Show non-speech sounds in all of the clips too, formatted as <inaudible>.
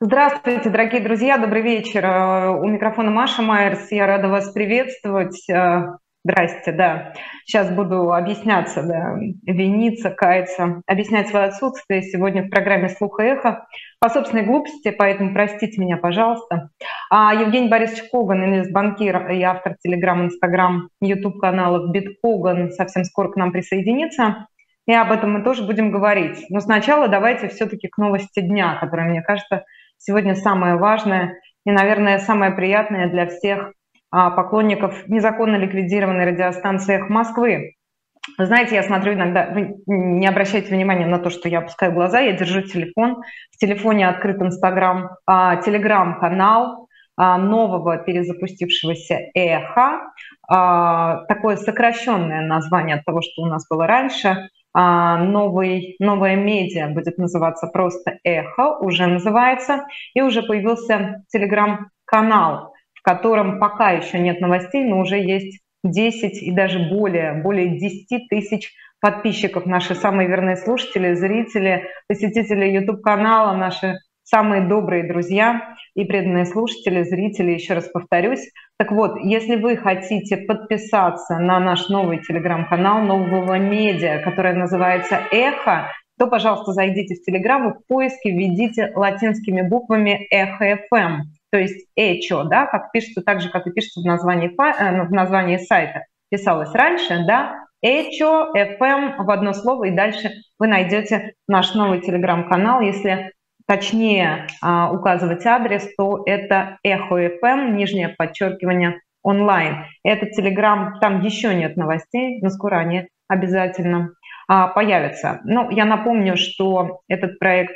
Здравствуйте, дорогие друзья, добрый вечер. Э, у микрофона Маша Майерс, я рада вас приветствовать. Э, здрасте, да. Сейчас буду объясняться, да, виниться, каяться, объяснять свое отсутствие сегодня в программе «Слух и эхо» по собственной глупости, поэтому простите меня, пожалуйста. А Евгений Борисович Коган, инвестбанкир и автор Телеграм, Инстаграм, Ютуб каналов Биткоган совсем скоро к нам присоединится. И об этом мы тоже будем говорить. Но сначала давайте все-таки к новости дня, которая, мне кажется, сегодня самое важное и, наверное, самое приятное для всех а, поклонников незаконно ликвидированной радиостанции «Эх Москвы». Вы знаете, я смотрю иногда, вы не обращайте внимания на то, что я опускаю глаза, я держу телефон, в телефоне открыт Инстаграм, а, Телеграм-канал а, нового перезапустившегося «Эхо», такое сокращенное название от того, что у нас было раньше, новый, новая медиа будет называться просто «Эхо», уже называется, и уже появился телеграм-канал, в котором пока еще нет новостей, но уже есть 10 и даже более, более 10 тысяч подписчиков, наши самые верные слушатели, зрители, посетители YouTube-канала, наши самые добрые друзья и преданные слушатели, зрители, еще раз повторюсь. Так вот, если вы хотите подписаться на наш новый телеграм-канал нового медиа, который называется «Эхо», то, пожалуйста, зайдите в Телеграм и в поиске введите латинскими буквами «Эхо FM», то есть «Эчо», да, как пишется так же, как и пишется в названии, э, в названии сайта. Писалось раньше, да, Эчо, FM в одно слово, и дальше вы найдете наш новый телеграм-канал. Если точнее а, указывать адрес, то это Эхо FM, нижнее подчеркивание онлайн. Это Телеграм, там еще нет новостей, но скоро они обязательно а, появятся. Ну, я напомню, что этот проект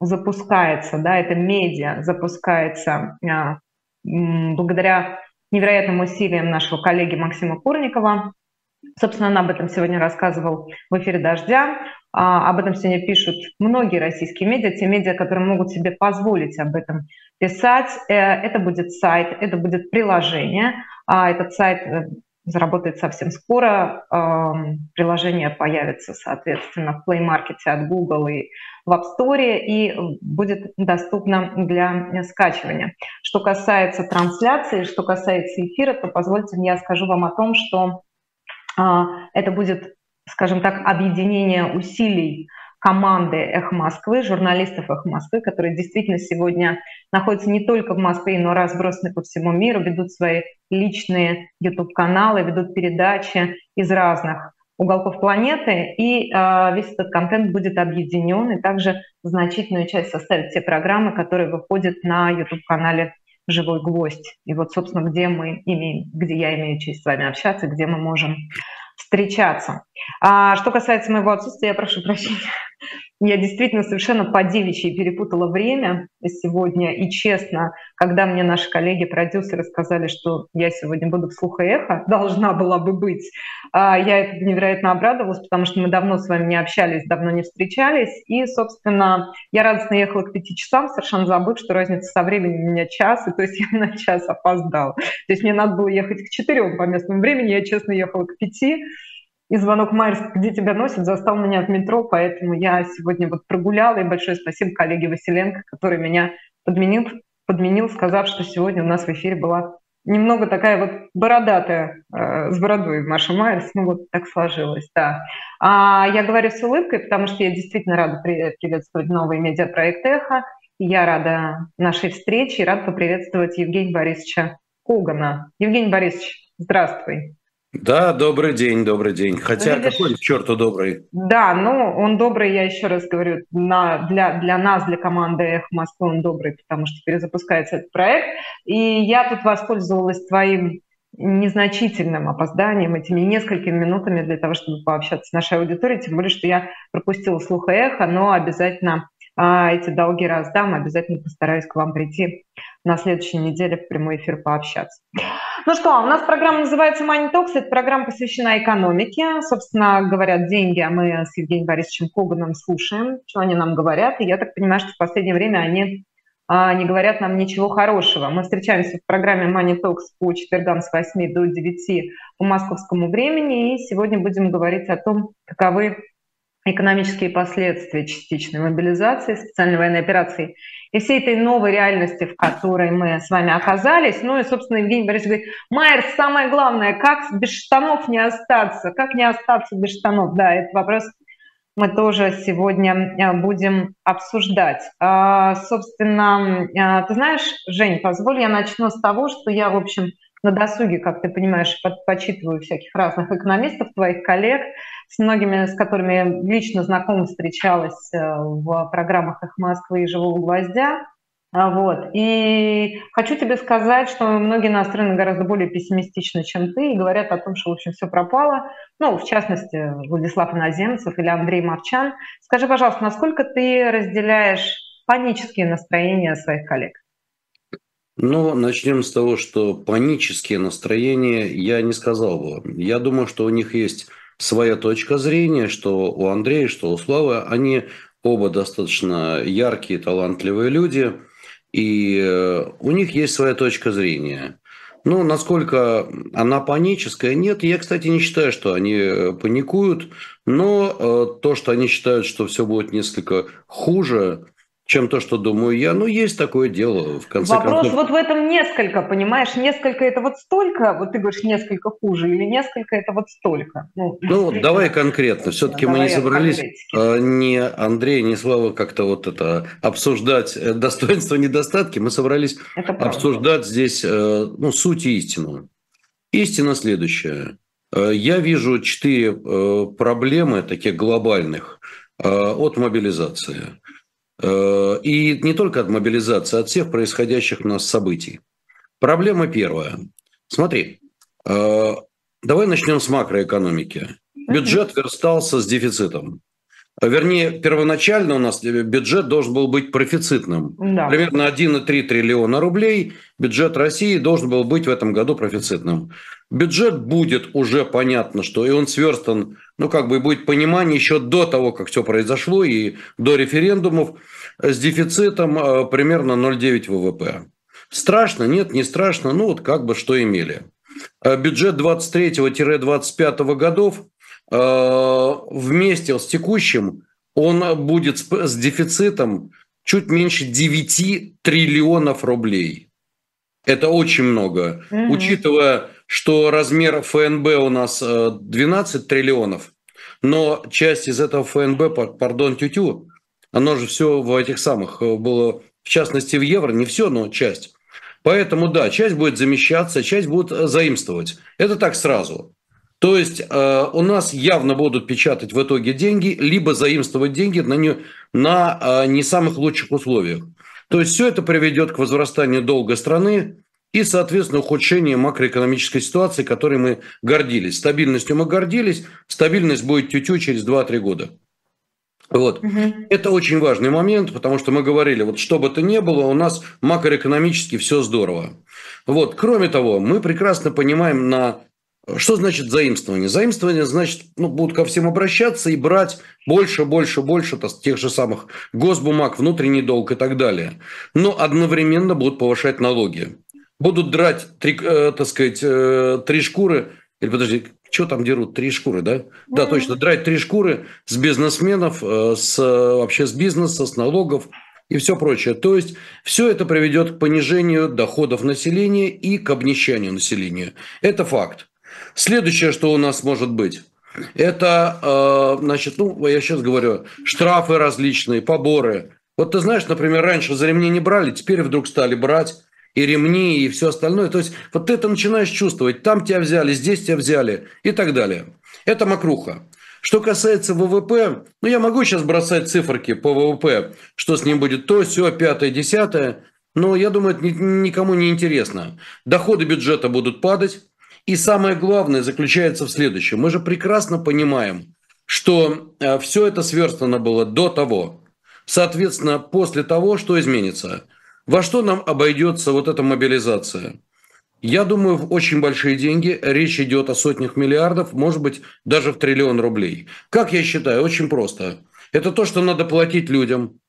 запускается, да, это медиа запускается а, благодаря невероятным усилиям нашего коллеги Максима Курникова. Собственно, он об этом сегодня рассказывал в эфире «Дождя». А, об этом сегодня пишут многие российские медиа, те медиа, которые могут себе позволить об этом писать. Э, это будет сайт, это будет приложение. А этот сайт э, заработает совсем скоро. Приложение появится, соответственно, в Play Market от Google и в App Store и будет доступно для скачивания. Что касается трансляции, что касается эфира, то позвольте мне я скажу вам о том, что а, это будет скажем так, объединение усилий команды «Эхо Москвы», журналистов «Эхо Москвы», которые действительно сегодня находятся не только в Москве, но разбросаны по всему миру, ведут свои личные YouTube-каналы, ведут передачи из разных уголков планеты, и э, весь этот контент будет объединен, и также значительную часть составят те программы, которые выходят на YouTube-канале «Живой гвоздь». И вот, собственно, где мы имеем, где я имею честь с вами общаться, где мы можем встречаться. А что касается моего отсутствия, я прошу прощения. Я действительно совершенно по девичьи перепутала время сегодня. И честно, когда мне наши коллеги-продюсеры сказали, что я сегодня буду в слух и эхо, должна была бы быть, а, я это невероятно обрадовалась, потому что мы давно с вами не общались, давно не встречались. И, собственно, я радостно ехала к пяти часам, совершенно забыв, что разница со временем у меня час, и то есть <laughs> я на час опоздала. То есть мне надо было ехать к четырем по местному времени, я, честно, ехала к пяти. И звонок Майерс, где тебя носит, застал меня в метро, поэтому я сегодня вот прогуляла. И большое спасибо коллеге Василенко, который меня подменил, подменил, сказав, что сегодня у нас в эфире была немного такая вот бородатая, э, с бородой Маша Майерс. Ну вот так сложилось, да. А я говорю с улыбкой, потому что я действительно рада приветствовать новый медиапроект «Эхо». Я рада нашей встрече и рада поприветствовать Евгения Борисовича Когана. Евгений Борисович, здравствуй. Да, добрый день, добрый день. Хотя Видишь, какой к черту добрый? Да, ну он добрый, я еще раз говорю, на, для, для нас, для команды «Эх Москвы» он добрый, потому что перезапускается этот проект. И я тут воспользовалась твоим незначительным опозданием, этими несколькими минутами для того, чтобы пообщаться с нашей аудиторией, тем более, что я пропустила слух и эхо, но обязательно а, эти долги раздам, обязательно постараюсь к вам прийти на следующей неделе в прямой эфир пообщаться. Ну что, у нас программа называется Money Talks. Эта программа посвящена экономике. Собственно, говорят деньги, а мы с Евгением Борисовичем Коганом слушаем, что они нам говорят. И я так понимаю, что в последнее время они а, не говорят нам ничего хорошего. Мы встречаемся в программе Money Talks по четвергам с 8 до 9 по московскому времени. И сегодня будем говорить о том, каковы экономические последствия частичной мобилизации, специальной военной операции и всей этой новой реальности, в которой мы с вами оказались. Ну и, собственно, Евгений Борисович говорит, Майер, самое главное, как без штанов не остаться? Как не остаться без штанов? Да, этот вопрос мы тоже сегодня э, будем обсуждать. А, собственно, э, ты знаешь, Жень, позволь я начну с того, что я, в общем, на досуге, как ты понимаешь, под, почитываю всяких разных экономистов, твоих коллег, с многими, с которыми лично знакома, встречалась э, в программах «Их Москвы» и «Живого гвоздя». А, вот. И хочу тебе сказать, что многие настроены гораздо более пессимистично, чем ты, и говорят о том, что, в общем, все пропало. Ну, в частности, Владислав Иноземцев или Андрей Марчан. Скажи, пожалуйста, насколько ты разделяешь панические настроения своих коллег? Ну, начнем с того, что панические настроения я не сказал бы. Я думаю, что у них есть своя точка зрения, что у Андрея, что у Славы, они оба достаточно яркие, талантливые люди, и э, у них есть своя точка зрения. Ну, насколько она паническая, нет. Я, кстати, не считаю, что они э, паникуют, но э, то, что они считают, что все будет несколько хуже, чем то, что думаю я. Ну, есть такое дело, в конце Вопрос концов. вот в этом несколько, понимаешь? Несколько – это вот столько, вот ты говоришь, несколько хуже, или несколько – это вот столько? Ну, ну давай конкретно. Все-таки мы не собрались, а, ни Андрей, ни Слава как-то вот это обсуждать э, достоинства, недостатки. Мы собрались обсуждать здесь э, ну, суть и истину. Истина следующая. Э, я вижу четыре проблемы таких глобальных от мобилизации. Э, и не только от мобилизации, а от всех происходящих у нас событий. Проблема первая. Смотри, э, давай начнем с макроэкономики. Бюджет верстался с дефицитом. Вернее, первоначально у нас бюджет должен был быть профицитным. Да. Примерно 1,3 триллиона рублей бюджет России должен был быть в этом году профицитным. Бюджет будет уже понятно, что и он сверстан, ну как бы будет понимание еще до того, как все произошло, и до референдумов с дефицитом э, примерно 0,9 ВВП. Страшно? Нет, не страшно. Ну вот как бы что имели. Э, бюджет 23-25 годов э, вместе с текущим он будет с дефицитом чуть меньше 9 триллионов рублей. Это очень много. Угу. Учитывая, что размер ФНБ у нас 12 триллионов, но часть из этого ФНБ, пардон, тютю, оно же все в этих самых э, было, в частности, в евро, не все, но часть. Поэтому, да, часть будет замещаться, часть будут э, заимствовать. Это так сразу. То есть э, у нас явно будут печатать в итоге деньги, либо заимствовать деньги на не, на э, не самых лучших условиях. То есть все это приведет к возрастанию долга страны и, соответственно, ухудшению макроэкономической ситуации, которой мы гордились. Стабильностью мы гордились, стабильность будет тютю через 2-3 года. Вот. Угу. Это очень важный момент, потому что мы говорили, вот что бы то ни было, у нас макроэкономически все здорово. Вот. Кроме того, мы прекрасно понимаем, на что значит заимствование. Заимствование значит, ну, будут ко всем обращаться и брать больше, больше, больше тех же самых госбумаг, внутренний долг и так далее. Но одновременно будут повышать налоги. Будут драть, три, э, так сказать, э, три шкуры, или подожди, что там дерут? Три шкуры, да? Mm-hmm. Да, точно. Драть три шкуры с бизнесменов, э, с, вообще с бизнеса, с налогов и все прочее. То есть все это приведет к понижению доходов населения и к обнищанию населения. Это факт. Следующее, что у нас может быть, это, э, значит, ну, я сейчас говорю, штрафы различные, поборы. Вот ты знаешь, например, раньше за ремни не брали, теперь вдруг стали брать и ремни, и все остальное. То есть вот ты это начинаешь чувствовать. Там тебя взяли, здесь тебя взяли и так далее. Это макруха. Что касается ВВП, ну я могу сейчас бросать циферки по ВВП, что с ним будет то, все, пятое, десятое, но я думаю, это никому не интересно. Доходы бюджета будут падать. И самое главное заключается в следующем. Мы же прекрасно понимаем, что э, все это сверстано было до того. Соответственно, после того, что изменится – во что нам обойдется вот эта мобилизация? Я думаю, в очень большие деньги. Речь идет о сотнях миллиардов, может быть, даже в триллион рублей. Как я считаю? Очень просто. Это то, что надо платить людям.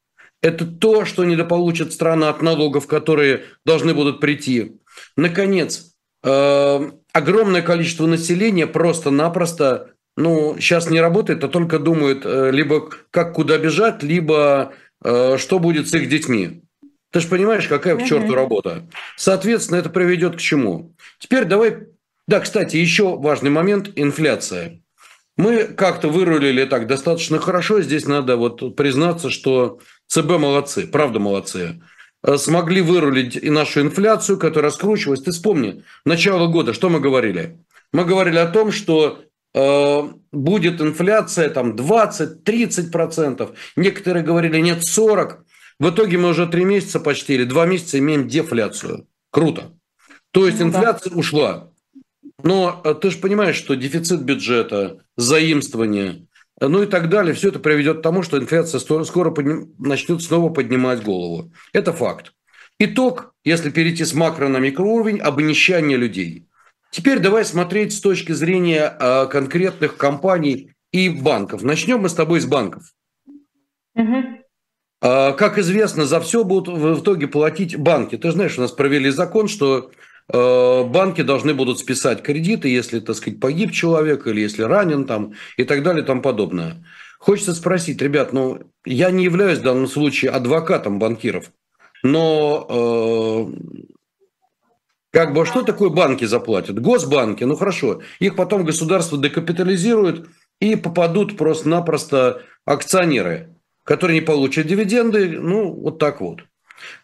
Это то, что недополучат страны от налогов, которые должны будут прийти. Наконец, огромное количество населения просто-напросто ну, сейчас не работает, а только думает э, либо как куда бежать, либо э, что будет с их детьми. Ты же понимаешь, какая к черту работа. Соответственно, это приведет к чему? Теперь давай... Да, кстати, еще важный момент – инфляция. Мы как-то вырулили так достаточно хорошо. Здесь надо вот признаться, что ЦБ молодцы, правда молодцы. Э, смогли вырулить и нашу инфляцию, которая раскручивалась. Ты вспомни, начало года, что мы говорили? Мы говорили о том, что э, будет инфляция там 20-30%. Некоторые говорили, нет, 40%. В итоге мы уже три месяца почти или два месяца имеем дефляцию. Круто. То есть ну, инфляция да. ушла. Но э, ты же понимаешь, что дефицит бюджета, заимствование, ну и так далее, все это приведет к тому, что инфляция скоро подним... начнет снова поднимать голову. Это факт. Итог, если перейти с макро на микроуровень, обнищание людей. Теперь давай смотреть с точки зрения э, конкретных компаний и банков. Начнем мы с тобой с банков. Угу. Как известно, за все будут в итоге платить банки. Ты знаешь, у нас провели закон, что банки должны будут списать кредиты, если, так сказать, погиб человек или если ранен там и так далее и тому подобное. Хочется спросить, ребят, ну, я не являюсь в данном случае адвокатом банкиров, но э, как бы что такое банки заплатят? Госбанки, ну хорошо, их потом государство декапитализирует и попадут просто-напросто акционеры, которые не получат дивиденды, ну вот так вот.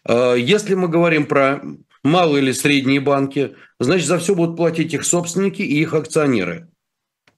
Э, если мы говорим про малые или средние банки, значит, за все будут платить их собственники и их акционеры.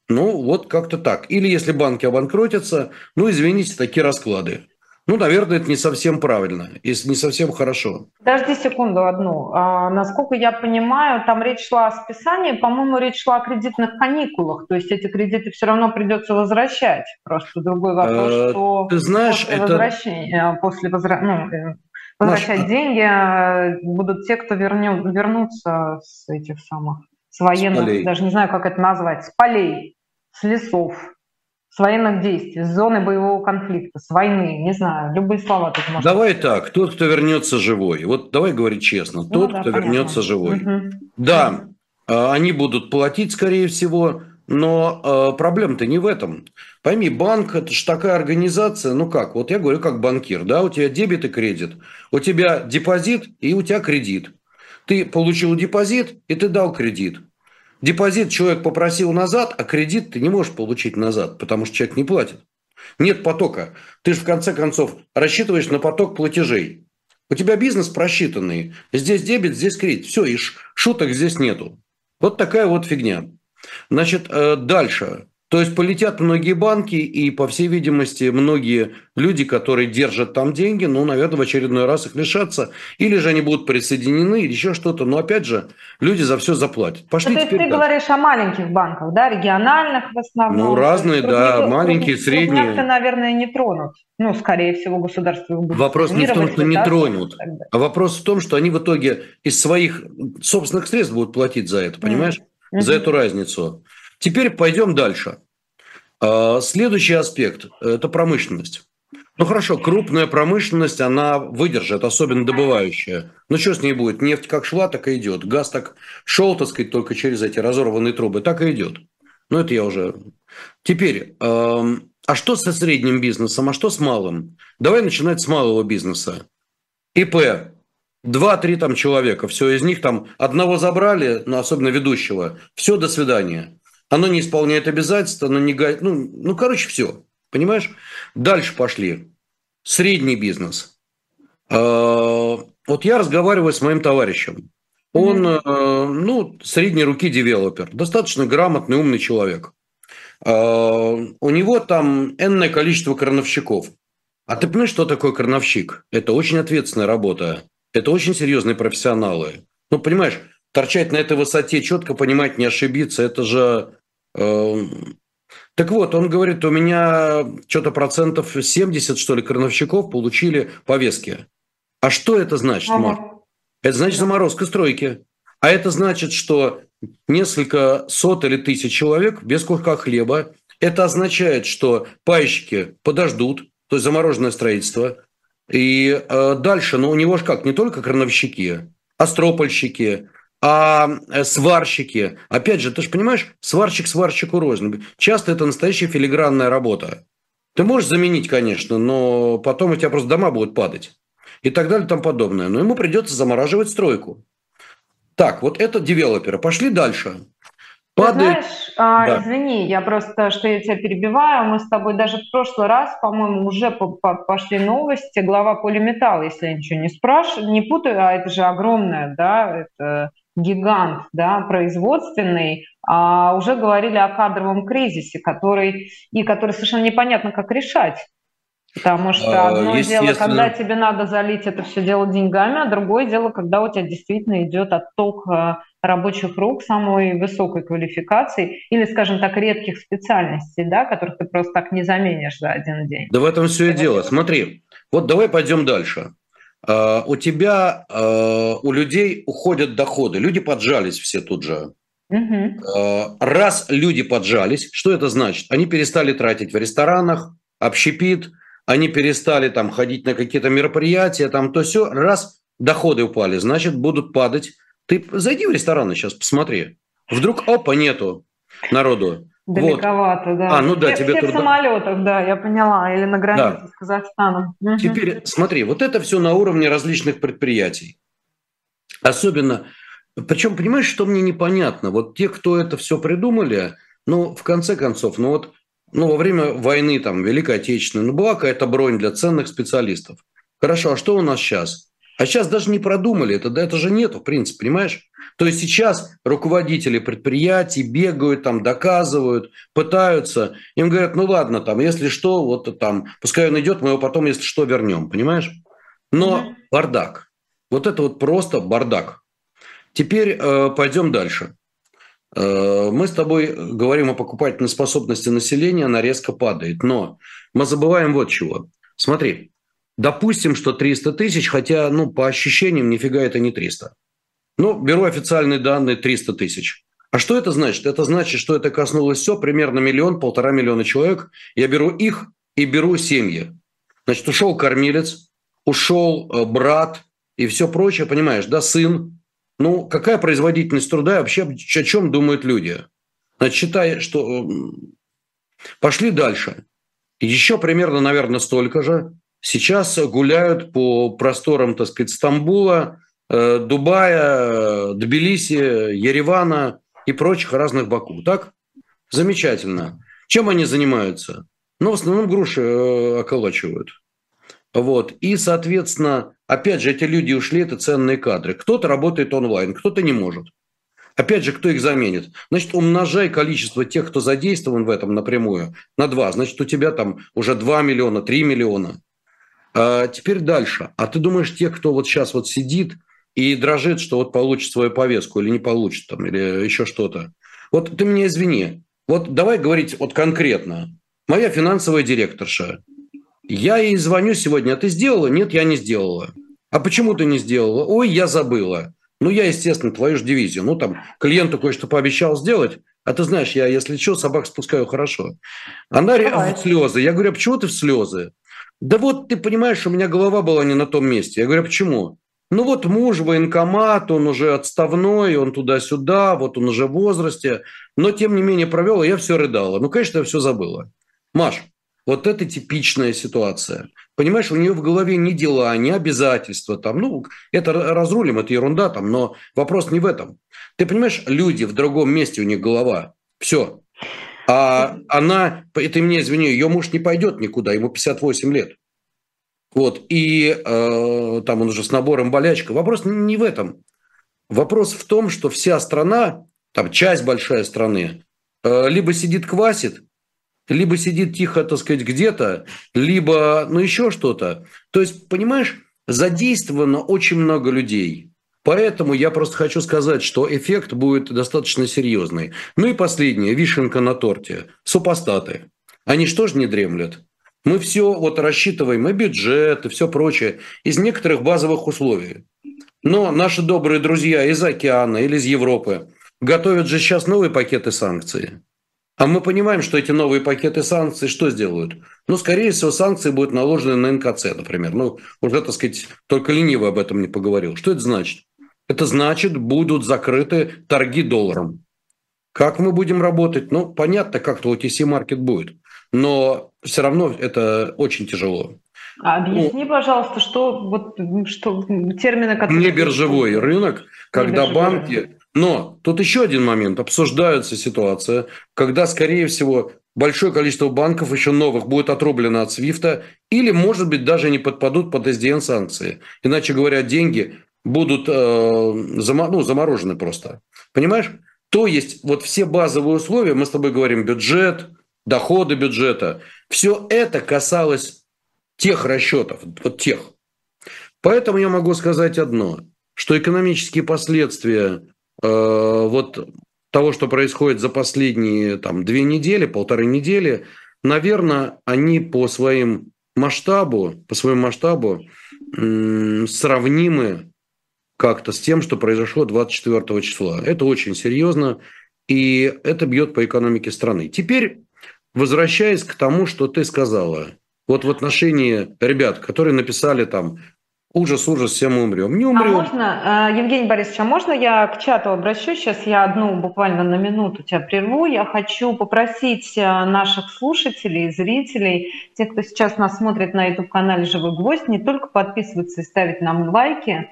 Ну, вот как-то так. Или если банки обанкротятся, ну, извините, такие расклады. Ну, наверное, это не совсем правильно, если не совсем хорошо. Подожди секунду одну. А, насколько я понимаю, там речь шла о списании, по-моему, речь шла о кредитных каникулах, то есть эти кредиты все равно придется возвращать. Просто другой вопрос, а, что Ты знаешь, после это... возвращения, после возра... ну, э, возвращать Наш... деньги э, будут те, кто вернет, вернутся с этих самых, с военных, с даже не знаю, как это назвать, с полей, с лесов, с военных действий, с зоны боевого конфликта, с войны, не знаю, любые слова тут можно Давай сказать. так, тот, кто вернется живой. Вот давай говорить честно, ну, тот, да, кто понятно. вернется живой. Угу. Да, угу. они будут платить, скорее всего, но э, проблема-то не в этом. Пойми, банк – это же такая организация, ну как, вот я говорю как банкир, да, у тебя дебет и кредит, у тебя депозит и у тебя кредит. Ты получил депозит и ты дал кредит. Депозит человек попросил назад, а кредит ты не можешь получить назад, потому что человек не платит. Нет потока. Ты же в конце концов рассчитываешь на поток платежей. У тебя бизнес просчитанный. Здесь дебет, здесь кредит. Все, и шуток здесь нету. Вот такая вот фигня. Значит, э, дальше. То есть полетят многие банки, и, по всей видимости, многие люди, которые держат там деньги, ну, наверное, в очередной раз их лишатся. Или же они будут присоединены, или еще что-то. Но, опять же, люди за все заплатят. Пошли ну, то есть ты так. говоришь о маленьких банках, да, региональных в основном? Ну, разные, да, крупнее, маленькие, средние. Крупняк-то, наверное, не тронут. Ну, скорее всего, государство будет Вопрос не в том, что не да, тронут, а вопрос в том, что они в итоге из своих собственных средств будут платить за это, понимаешь? Mm угу. за эту разницу. Теперь пойдем дальше. А, следующий аспект – это промышленность. Ну хорошо, крупная промышленность, она выдержит, особенно добывающая. Ну что с ней будет? Нефть как шла, так и идет. Газ так шел, так сказать, только через эти разорванные трубы, так и идет. Ну это я уже... Теперь, а что со средним бизнесом, а что с малым? Давай начинать с малого бизнеса. ИП Два-три там человека, все, из них там одного забрали, ну, особенно ведущего, все, до свидания. Оно не исполняет обязательства, оно не... Ну, ну, короче, все, понимаешь? Дальше пошли. Средний бизнес. А, вот я разговариваю с моим товарищем. Он, mm-hmm. ну, средней руки девелопер, достаточно грамотный, умный человек. А, у него там энное количество крановщиков. А ты понимаешь, что такое крановщик? Это очень ответственная работа. Это очень серьезные профессионалы. Ну, понимаешь, торчать на этой высоте, четко понимать, не ошибиться, это же... Э, так вот, он говорит, у меня что-то процентов 70, что ли, крановщиков получили повестки. А что это значит. Марк? Это значит заморозка стройки. А это значит, что несколько сот или тысяч человек без куска хлеба. Это означает, что пайщики подождут, то есть замороженное строительство – и э, дальше, ну, у него же как, не только крановщики, а стропольщики, а э, сварщики. Опять же, ты же понимаешь, сварщик сварщику рознь. Часто это настоящая филигранная работа. Ты можешь заменить, конечно, но потом у тебя просто дома будут падать. и так далее и тому подобное. Но ему придется замораживать стройку. Так, вот это девелоперы. Пошли дальше. Падает... Ты знаешь, а, да. извини, я просто, что я тебя перебиваю, мы с тобой даже в прошлый раз, по-моему, уже пошли новости, глава полиметалла, если я ничего не спрашиваю, не путаю, а это же огромное, да, это гигант, да, производственный, а уже говорили о кадровом кризисе, который, и который совершенно непонятно, как решать. Потому что а, одно дело, когда тебе надо залить это все дело деньгами, а другое дело, когда у тебя действительно идет отток а, рабочих рук самой высокой квалификации или, скажем так, редких специальностей, да, которых ты просто так не заменишь за один день. Да в этом все и дело. Смотри, вот давай пойдем дальше. Uh, у тебя, uh, у людей уходят доходы, люди поджались все тут же. Раз люди поджались, что это значит? Они перестали тратить в ресторанах, общепит, они перестали там ходить на какие-то мероприятия, там то все, раз доходы упали, значит, будут падать. Ты зайди в рестораны сейчас, посмотри. Вдруг, опа, нету народу. Далековато, вот. да. А, ну да, все, тебе все туда... в самолетах, да, я поняла, или на границе да. с Казахстаном. Теперь смотри, вот это все на уровне различных предприятий. Особенно, причем, понимаешь, что мне непонятно? Вот те, кто это все придумали, ну, в конце концов, ну вот ну, во время войны, там, Великой Отечественной, ну, была какая-то бронь для ценных специалистов. Хорошо, а что у нас сейчас? А сейчас даже не продумали это, да это же нету, в принципе, понимаешь? То есть сейчас руководители предприятий бегают, там, доказывают, пытаются. Им говорят, ну ладно, там, если что, вот там, пускай он идет, мы его потом, если что, вернем, понимаешь? Но mm-hmm. бардак. Вот это вот просто бардак. Теперь э, пойдем дальше. Э, мы с тобой говорим о покупательной способности населения, она резко падает. Но мы забываем вот чего. Смотри, допустим, что 300 тысяч, хотя, ну, по ощущениям, нифига это не 300. Ну, беру официальные данные 300 тысяч. А что это значит? Это значит, что это коснулось все, примерно миллион, полтора миллиона человек. Я беру их и беру семьи. Значит, ушел кормилец, ушел э, брат и все прочее, понимаешь, да, сын, ну, какая производительность труда вообще о чем думают люди? Значит, считай, что... Пошли дальше. Еще примерно, наверное, столько же сейчас гуляют по просторам, так сказать, Стамбула, э, Дубая, Тбилиси, Еревана и прочих разных Баку. Так? Замечательно. Чем они занимаются? Ну, в основном груши э, околачивают. Вот. И, соответственно, опять же, эти люди ушли, это ценные кадры. Кто-то работает онлайн, кто-то не может. Опять же, кто их заменит? Значит, умножай количество тех, кто задействован в этом напрямую, на 2. Значит, у тебя там уже 2 миллиона, 3 миллиона. А теперь дальше. А ты думаешь, те, кто вот сейчас вот сидит и дрожит, что вот получит свою повестку или не получит там, или еще что-то. Вот ты меня извини. Вот давай говорить вот конкретно. Моя финансовая директорша я ей звоню сегодня, а ты сделала? Нет, я не сделала. А почему ты не сделала? Ой, я забыла. Ну, я, естественно, твою же дивизию. Ну, там, клиенту кое-что пообещал сделать, а ты знаешь, я, если что, собак спускаю хорошо. Она Давай. в слезы. Я говорю, а почему ты в слезы? Да вот, ты понимаешь, у меня голова была не на том месте. Я говорю, а почему? Ну вот муж военкомат, он уже отставной, он туда-сюда, вот он уже в возрасте. Но, тем не менее, провел, и я все рыдала. Ну, конечно, я все забыла. Маш, вот это типичная ситуация. Понимаешь, у нее в голове не дела, не обязательства. Там, ну, это разрулим, это ерунда, там, но вопрос не в этом. Ты понимаешь, люди в другом месте, у них голова. Все. А она, это мне извини, ее муж не пойдет никуда, ему 58 лет. Вот, и э, там он уже с набором болячка. Вопрос не в этом. Вопрос в том, что вся страна, там часть большая страны, э, либо сидит квасит, либо сидит тихо, так сказать, где-то, либо, ну, еще что-то. То есть, понимаешь, задействовано очень много людей. Поэтому я просто хочу сказать, что эффект будет достаточно серьезный. Ну и последнее, вишенка на торте. Супостаты. Они что же не дремлят? Мы все вот рассчитываем, и бюджет, и все прочее, из некоторых базовых условий. Но наши добрые друзья из океана или из Европы готовят же сейчас новые пакеты санкций. А мы понимаем, что эти новые пакеты санкций что сделают? Ну, скорее всего, санкции будут наложены на НКЦ, например. Ну, уже, так сказать, только ленивый об этом не поговорил. Что это значит? Это значит, будут закрыты торги долларом. Как мы будем работать? Ну, понятно, как-то OTC-маркет будет. Но все равно это очень тяжело. Объясни, ну, пожалуйста, что вот что термины, которые... Не биржевой рынок, когда банки... Но тут еще один момент. Обсуждается ситуация, когда, скорее всего, большое количество банков еще новых будет отрублено от Свифта или, может быть, даже не подпадут под SDN-санкции. Иначе говоря, деньги будут э, зам, ну, заморожены просто. Понимаешь? То есть вот все базовые условия, мы с тобой говорим бюджет, доходы бюджета, все это касалось тех расчетов, вот тех. Поэтому я могу сказать одно, что экономические последствия вот того, что происходит за последние там, две недели, полторы недели, наверное, они по своим масштабу, по своему масштабу сравнимы как-то с тем, что произошло 24 числа. Это очень серьезно, и это бьет по экономике страны. Теперь, возвращаясь к тому, что ты сказала, вот в отношении ребят, которые написали там Ужас, ужас, все мы умрем. Не умрем. А можно, э, Евгений Борисович, а можно я к чату обращусь? Сейчас я одну буквально на минуту тебя прерву. Я хочу попросить э, наших слушателей, зрителей, тех, кто сейчас нас смотрит на YouTube-канале «Живой гвоздь», не только подписываться и ставить нам лайки,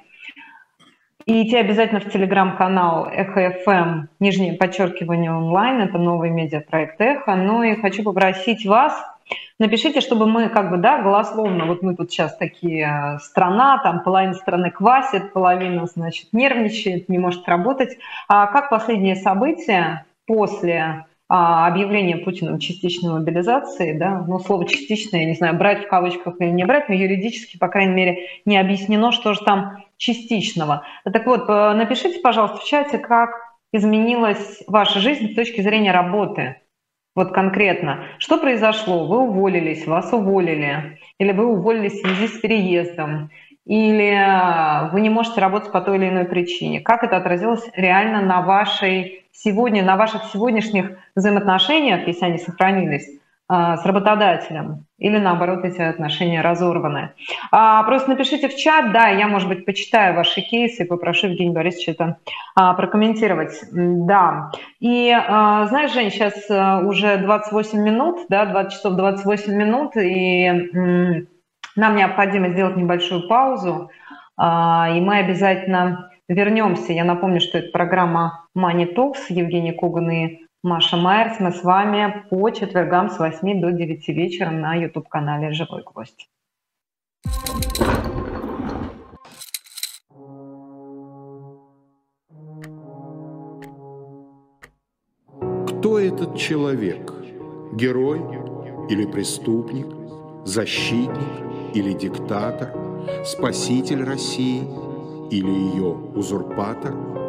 и идти обязательно в телеграм-канал Эхо ФМ, нижнее подчеркивание онлайн, это новый медиапроект Эхо. Ну и хочу попросить вас, напишите, чтобы мы как бы, да, голословно, вот мы тут сейчас такие, э, страна, там половина страны квасит, половина, значит, нервничает, не может работать. А как последние события после а, объявления Путиным частичной мобилизации, да, ну, слово частичное, я не знаю, брать в кавычках или не брать, но юридически, по крайней мере, не объяснено, что же там частичного. Так вот, э, напишите, пожалуйста, в чате, как изменилась ваша жизнь с точки зрения работы. Вот конкретно, что произошло? Вы уволились, вас уволили, или вы уволились в связи с переездом, или э, вы не можете работать по той или иной причине. Как это отразилось реально на вашей сегодня, на ваших сегодняшних взаимоотношениях, если они сохранились, с работодателем, или наоборот эти отношения разорваны. А, просто напишите в чат, да, я, может быть, почитаю ваши кейсы и попрошу Евгения Борисовича это а, прокомментировать. Да. И знаешь, Жень, сейчас э, уже 28 минут, да, 20 часов 28 минут, и нам необходимо сделать небольшую паузу, и мы обязательно вернемся. Я напомню, что это программа Money Talks, Евгений Коган и Маша Майерс. Мы с вами по четвергам с 8 до 9 вечера на YouTube-канале «Живой гвоздь». Кто этот человек? Герой или преступник? Защитник или диктатор? Спаситель России или ее узурпатор –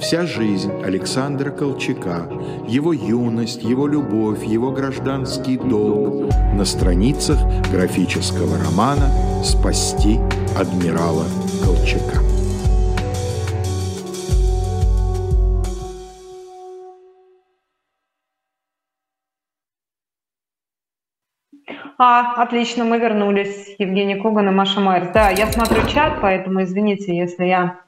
Вся жизнь Александра Колчака, его юность, его любовь, его гражданский долг на страницах графического романа «Спасти адмирала Колчака». А, отлично, мы вернулись. Евгений Коган и Маша Майерс. Да, я смотрю чат, поэтому извините, если я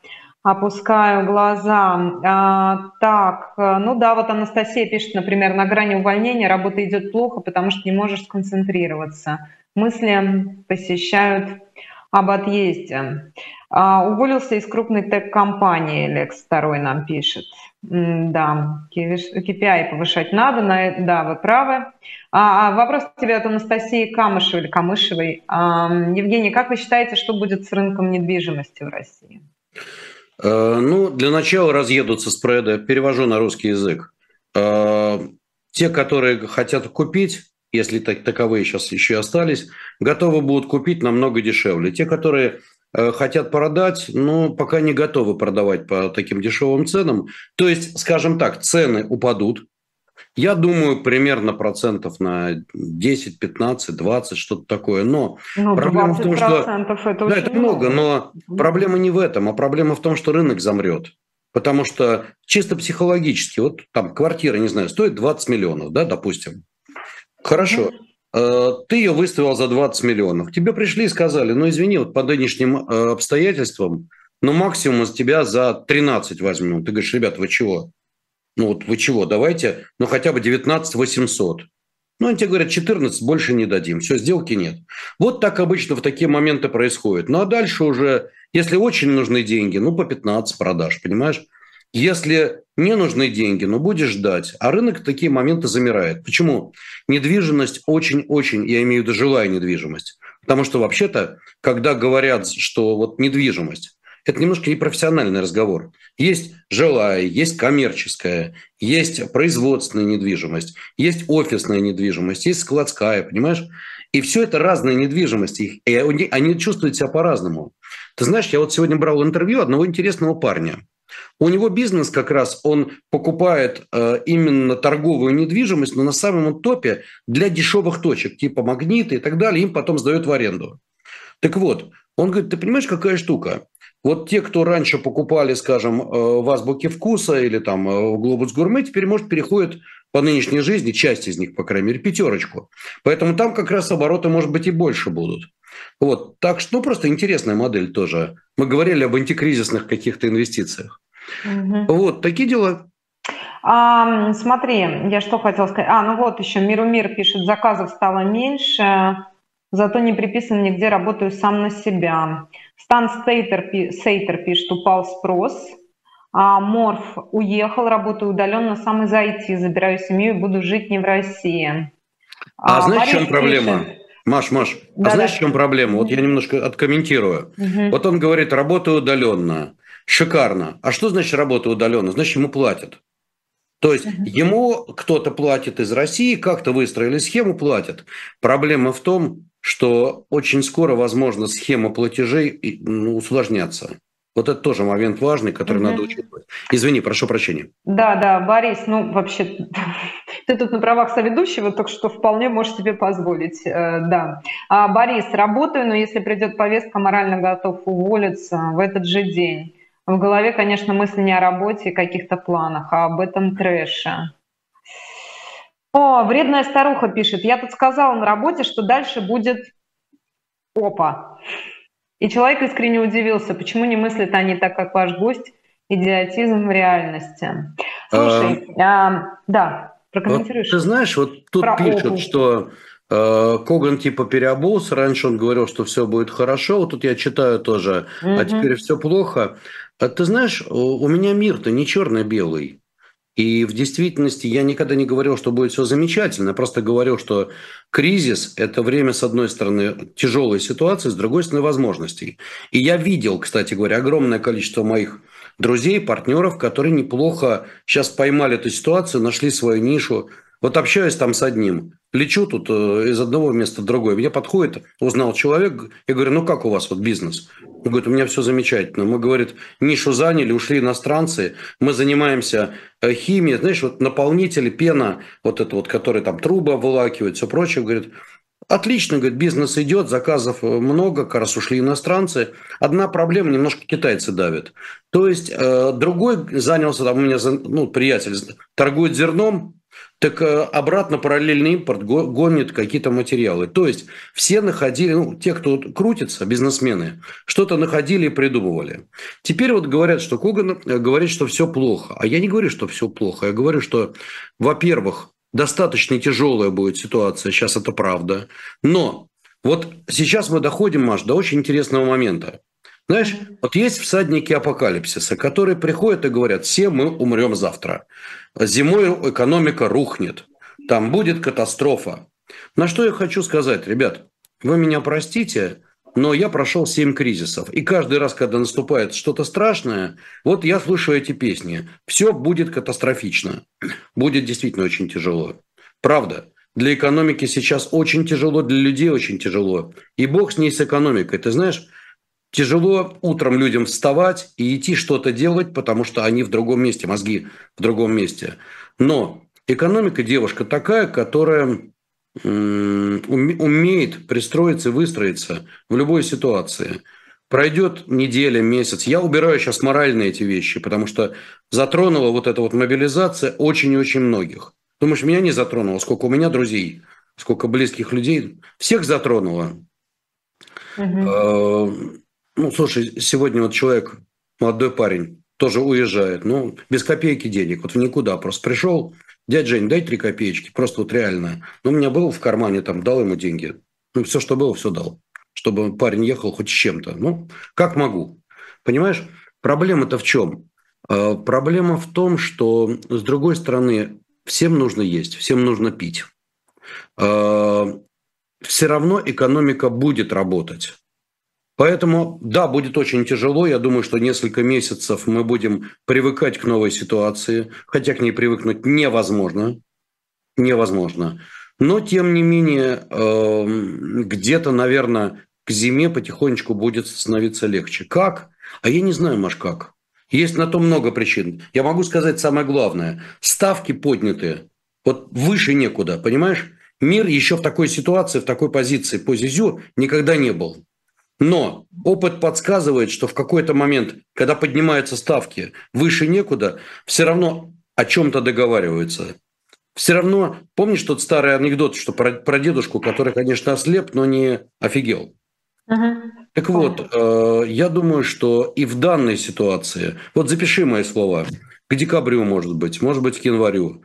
Опускаю глаза. А, так, ну да, вот Анастасия пишет, например, на грани увольнения работа идет плохо, потому что не можешь сконцентрироваться. Мысли посещают об отъезде. А, уволился из крупной тег-компании, Лекс второй нам пишет. Да, KPI повышать надо, на, да, вы правы. А, а вопрос тебе от Анастасии Камышевой или Камышевой. А, Евгений, как вы считаете, что будет с рынком недвижимости в России? Э, ну, для начала разъедутся спреды, перевожу на русский язык. Э, те, которые хотят купить, если так, таковые сейчас еще остались, готовы будут купить намного дешевле. Те, которые э, хотят продать, но пока не готовы продавать по таким дешевым ценам. То есть, скажем так, цены упадут, я думаю, примерно процентов на 10, 15, 20, что-то такое. Но ну, проблема в том, что... Это да, это много, но проблема не в этом, а проблема в том, что рынок замрет. Потому что чисто психологически, вот там квартира, не знаю, стоит 20 миллионов, да, допустим. Хорошо. Mm-hmm. Ты ее выставил за 20 миллионов. Тебе пришли и сказали, ну, извини, вот по нынешним э, обстоятельствам, ну, максимум из тебя за 13 возьмем. Ты говоришь, ребят, вы чего? Ну вот вы чего, давайте, ну хотя бы 19 800. Ну, они тебе говорят, 14 больше не дадим, все, сделки нет. Вот так обычно в такие моменты происходит. Ну, а дальше уже, если очень нужны деньги, ну, по 15 продаж, понимаешь? Если не нужны деньги, но будешь ждать. А рынок такие моменты замирает. Почему? Недвижимость очень-очень, я имею в виду жилая недвижимость. Потому что вообще-то, когда говорят, что вот недвижимость, это немножко непрофессиональный разговор. Есть жилая, есть коммерческая, есть производственная недвижимость, есть офисная недвижимость, есть складская, понимаешь? И все это разные недвижимости, и они чувствуют себя по-разному. Ты знаешь, я вот сегодня брал интервью одного интересного парня – у него бизнес как раз, он покупает э, именно торговую недвижимость, но на самом топе для дешевых точек, типа магниты и так далее, им потом сдают в аренду. Так вот, он говорит, ты понимаешь, какая штука? Вот те, кто раньше покупали, скажем, э, в Азбуке Вкуса или там э, в Глобус Гурме, теперь, может, переходят по нынешней жизни, часть из них, по крайней мере, пятерочку. Поэтому там как раз обороты, может быть, и больше будут. Вот. Так что, ну, просто интересная модель тоже. Мы говорили об антикризисных каких-то инвестициях. Угу. Вот, такие дела. А, смотри, я что хотела сказать. А, ну вот еще Миру Мир пишет, заказов стало меньше, зато не приписан нигде, работаю сам на себя. Стан Стейтер, Сейтер пишет, упал спрос. А Морф уехал, работаю удаленно, сам из IT, забираю семью и буду жить не в России. А, а знаешь, в чем проблема? Пишет, Маш, Маш, да, а знаешь, да. в чем проблема? Вот я немножко откомментирую. Угу. Вот он говорит, работаю удаленно. Шикарно. А что значит работа удаленно? Значит, ему платят. То есть угу. ему кто-то платит из России, как-то выстроили схему, платят. Проблема в том, что очень скоро, возможно, схема платежей ну, усложнятся. Вот это тоже момент важный, который угу. надо учитывать. Извини, прошу прощения. Да, да, Борис, ну вообще <laughs> ты тут на правах соведущего, так что вполне можешь себе позволить, э, да. А, Борис, работаю, но если придет повестка, морально готов уволиться в этот же день. В голове, конечно, мысли не о работе и каких-то планах, а об этом трэше. О, вредная старуха пишет. Я тут сказала на работе, что дальше будет опа. И человек искренне удивился, почему не мыслят они так, как ваш гость, идиотизм в реальности. Слушай, а, а, да, прокомментируешь? Вот, ты знаешь, вот тут Про пишут, опу. что э, Коган типа переобулся, раньше он говорил, что все будет хорошо, вот тут я читаю тоже, угу. а теперь все плохо. А ты знаешь, у меня мир-то не черно-белый. И в действительности я никогда не говорил, что будет все замечательно. Просто говорил, что кризис – это время, с одной стороны, тяжелой ситуации, с другой стороны, возможностей. И я видел, кстати говоря, огромное количество моих друзей, партнеров, которые неплохо сейчас поймали эту ситуацию, нашли свою нишу. Вот общаюсь там с одним, лечу тут э, из одного места в другое. Мне подходит, узнал человек, я говорю, ну как у вас вот бизнес? Говорит, у меня все замечательно. Мы, говорит, нишу заняли, ушли иностранцы. Мы занимаемся э, химией. Знаешь, вот наполнители, пена, вот это вот, который там трубы обволакивает, все прочее. Говорит, Отлично, говорит, бизнес идет, заказов э, много, как раз ушли иностранцы. Одна проблема, немножко китайцы давят. То есть э, другой занялся, там у меня ну, приятель торгует зерном, так э, обратно параллельный импорт гонит какие-то материалы. То есть все находили, ну, те, кто крутится, бизнесмены, что-то находили и придумывали. Теперь вот говорят, что Коган э, говорит, что все плохо. А я не говорю, что все плохо. Я говорю, что, во-первых, достаточно тяжелая будет ситуация, сейчас это правда. Но вот сейчас мы доходим, Маш, до очень интересного момента. Знаешь, вот есть всадники апокалипсиса, которые приходят и говорят, все мы умрем завтра. Зимой экономика рухнет, там будет катастрофа. На что я хочу сказать, ребят, вы меня простите, но я прошел семь кризисов. И каждый раз, когда наступает что-то страшное, вот я слышу эти песни. Все будет катастрофично. Будет действительно очень тяжело. Правда. Для экономики сейчас очень тяжело, для людей очень тяжело. И бог с ней с экономикой. Ты знаешь, Тяжело утром людям вставать и идти что-то делать, потому что они в другом месте, мозги в другом месте. Но экономика девушка такая, которая умеет пристроиться и выстроиться в любой ситуации. Пройдет неделя, месяц. Я убираю сейчас морально эти вещи, потому что затронула вот эта вот мобилизация очень и очень многих. Думаешь, меня не затронуло? Сколько у меня друзей, сколько близких людей. Всех затронуло. Угу. Ну, слушай, сегодня вот человек, молодой парень, тоже уезжает, ну, без копейки денег, вот в никуда, просто пришел, дядь Жень, дай три копеечки, просто вот реально. Ну, у меня был в кармане, там, дал ему деньги. Ну, все, что было, все дал. Чтобы парень ехал хоть с чем-то. Ну, как могу. Понимаешь, проблема-то в чем? Э, проблема в том, что, с другой стороны, всем нужно есть, всем нужно пить. Э, все равно экономика будет работать. Поэтому, да, будет очень тяжело. Я думаю, что несколько месяцев мы будем привыкать к новой ситуации, хотя к ней привыкнуть невозможно. Невозможно. Но, тем не менее, эм, где-то, наверное, к зиме потихонечку будет становиться легче. Как? А я не знаю, Маш, как. Есть на то много причин. Я могу сказать самое главное. Ставки подняты. Вот выше некуда, понимаешь? Мир еще в такой ситуации, в такой позиции по Зизю никогда не был. Но опыт подсказывает, что в какой-то момент, когда поднимаются ставки выше некуда, все равно о чем-то договариваются. Все равно, помнишь тот старый анекдот, что про, про дедушку, который, конечно, ослеп, но не офигел? Uh-huh. Так вот, э, я думаю, что и в данной ситуации, вот запиши мои слова, к декабрю, может быть, может быть, к январю,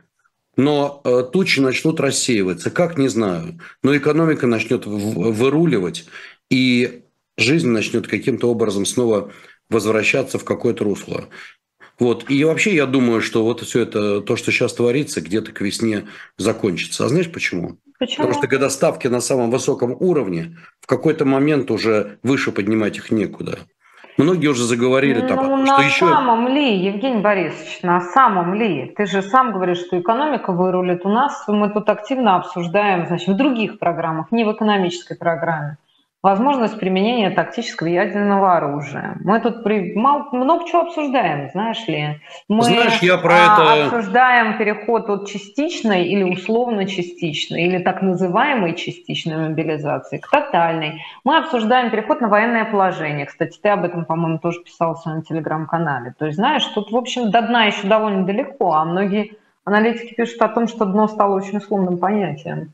но э, тучи начнут рассеиваться. Как, не знаю. Но экономика начнет выруливать, и жизнь начнет каким-то образом снова возвращаться в какое-то русло. Вот. И вообще я думаю, что вот все это, то, что сейчас творится, где-то к весне закончится. А знаешь почему? Почему? Потому что когда ставки на самом высоком уровне, в какой-то момент уже выше поднимать их некуда. Многие уже заговорили там, ну, что на еще... На самом ли, Евгений Борисович, на самом ли? Ты же сам говоришь, что экономика вырулит. У нас мы тут активно обсуждаем, значит, в других программах, не в экономической программе возможность применения тактического ядерного оружия. Мы тут при... мало, много чего обсуждаем, знаешь ли. Мы знаешь, я про это... обсуждаем переход от частичной или условно-частичной, или так называемой частичной мобилизации к тотальной. Мы обсуждаем переход на военное положение. Кстати, ты об этом, по-моему, тоже писал в своем телеграм-канале. То есть, знаешь, тут, в общем, до дна еще довольно далеко, а многие аналитики пишут о том, что дно стало очень условным понятием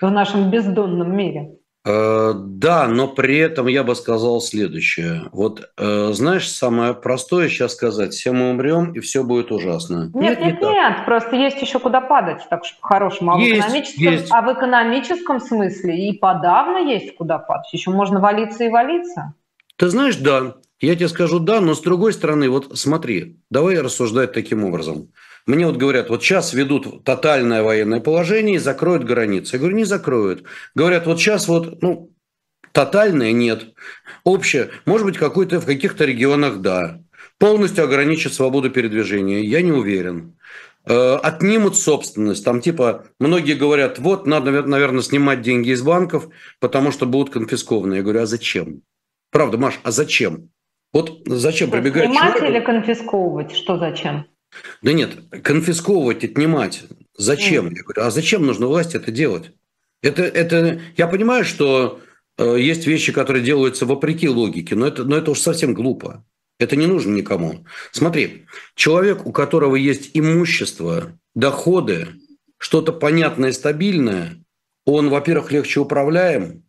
в нашем бездонном мире. Э, да, но при этом я бы сказал следующее. Вот э, знаешь, самое простое сейчас сказать, все мы умрем, и все будет ужасно. Нет, нет, нет, нет просто есть еще куда падать, так что по-хорошему. А, есть, в экономическом, есть. а в экономическом смысле и подавно есть куда падать. Еще можно валиться и валиться. Ты знаешь, да, я тебе скажу да, но с другой стороны, вот смотри, давай рассуждать таким образом. Мне вот говорят, вот сейчас ведут тотальное военное положение и закроют границы. Я говорю, не закроют. Говорят, вот сейчас вот, ну, тотальное нет. Общее, может быть, какой-то в каких-то регионах да. Полностью ограничат свободу передвижения. Я не уверен э, отнимут собственность. Там типа многие говорят, вот надо, наверное, снимать деньги из банков, потому что будут конфискованы. Я говорю, а зачем? Правда, Маш, а зачем? Вот зачем прибегать? Снимать человек... или конфисковывать? Что зачем? Да нет, конфисковывать, отнимать. Зачем? Mm. Я говорю, а зачем нужно власти это делать? Это, это, я понимаю, что э, есть вещи, которые делаются вопреки логике, но это, но это уж совсем глупо. Это не нужно никому. Смотри, человек, у которого есть имущество, доходы, что-то понятное, стабильное, он, во-первых, легче управляем,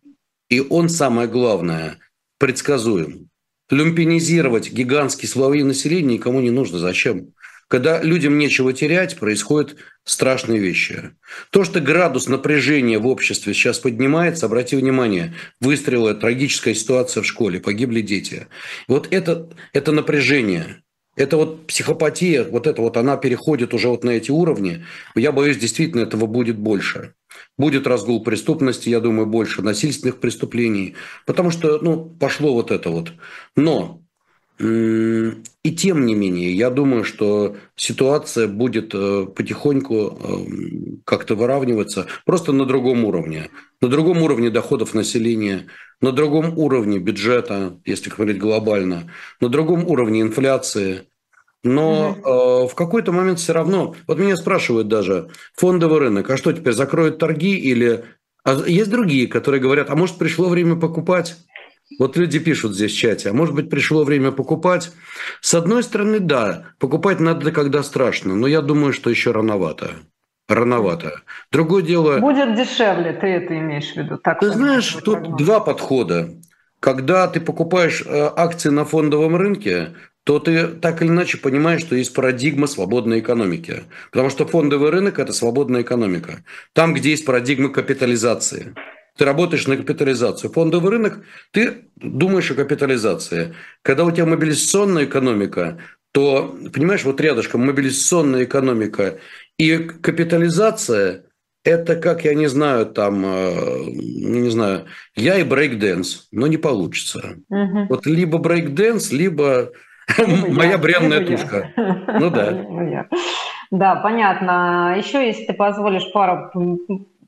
и он, самое главное, предсказуем. Люмпинизировать гигантские слои населения никому не нужно. Зачем? Когда людям нечего терять, происходят страшные вещи. То, что градус напряжения в обществе сейчас поднимается, обрати внимание, выстрелы, трагическая ситуация в школе, погибли дети. Вот это, это напряжение, это вот психопатия, вот это вот она переходит уже вот на эти уровни. Я боюсь, действительно этого будет больше. Будет разгул преступности, я думаю, больше насильственных преступлений, потому что ну, пошло вот это вот. Но и тем не менее, я думаю, что ситуация будет э, потихоньку эм, как-то выравниваться просто на другом уровне. На другом уровне доходов населения, на другом уровне бюджета, если говорить глобально, на другом уровне инфляции. Но угу. э, в какой-то момент все равно, вот меня спрашивают даже, фондовый рынок, а что теперь, закроют торги или... А есть другие, которые говорят, а может пришло время покупать? Вот люди пишут здесь в чате, а может быть пришло время покупать? С одной стороны, да, покупать надо, когда страшно, но я думаю, что еще рановато. Рановато. Другое дело... Будет дешевле, ты это имеешь в виду? Так ты знаешь, тут прогноз. два подхода. Когда ты покупаешь э, акции на фондовом рынке, то ты так или иначе понимаешь, что есть парадигма свободной экономики. Потому что фондовый рынок – это свободная экономика. Там, где есть парадигма капитализации. Ты работаешь на капитализацию. Фондовый рынок, ты думаешь о капитализации. Когда у тебя мобилизационная экономика, то, понимаешь, вот рядышком мобилизационная экономика и капитализация – это как, я не знаю, там, э, не знаю, я и брейкденс, но не получится. Угу. Вот либо брейкденс, либо Моя бренная тушка. Ну да. <laughs> Да, понятно. Еще, если ты позволишь, пару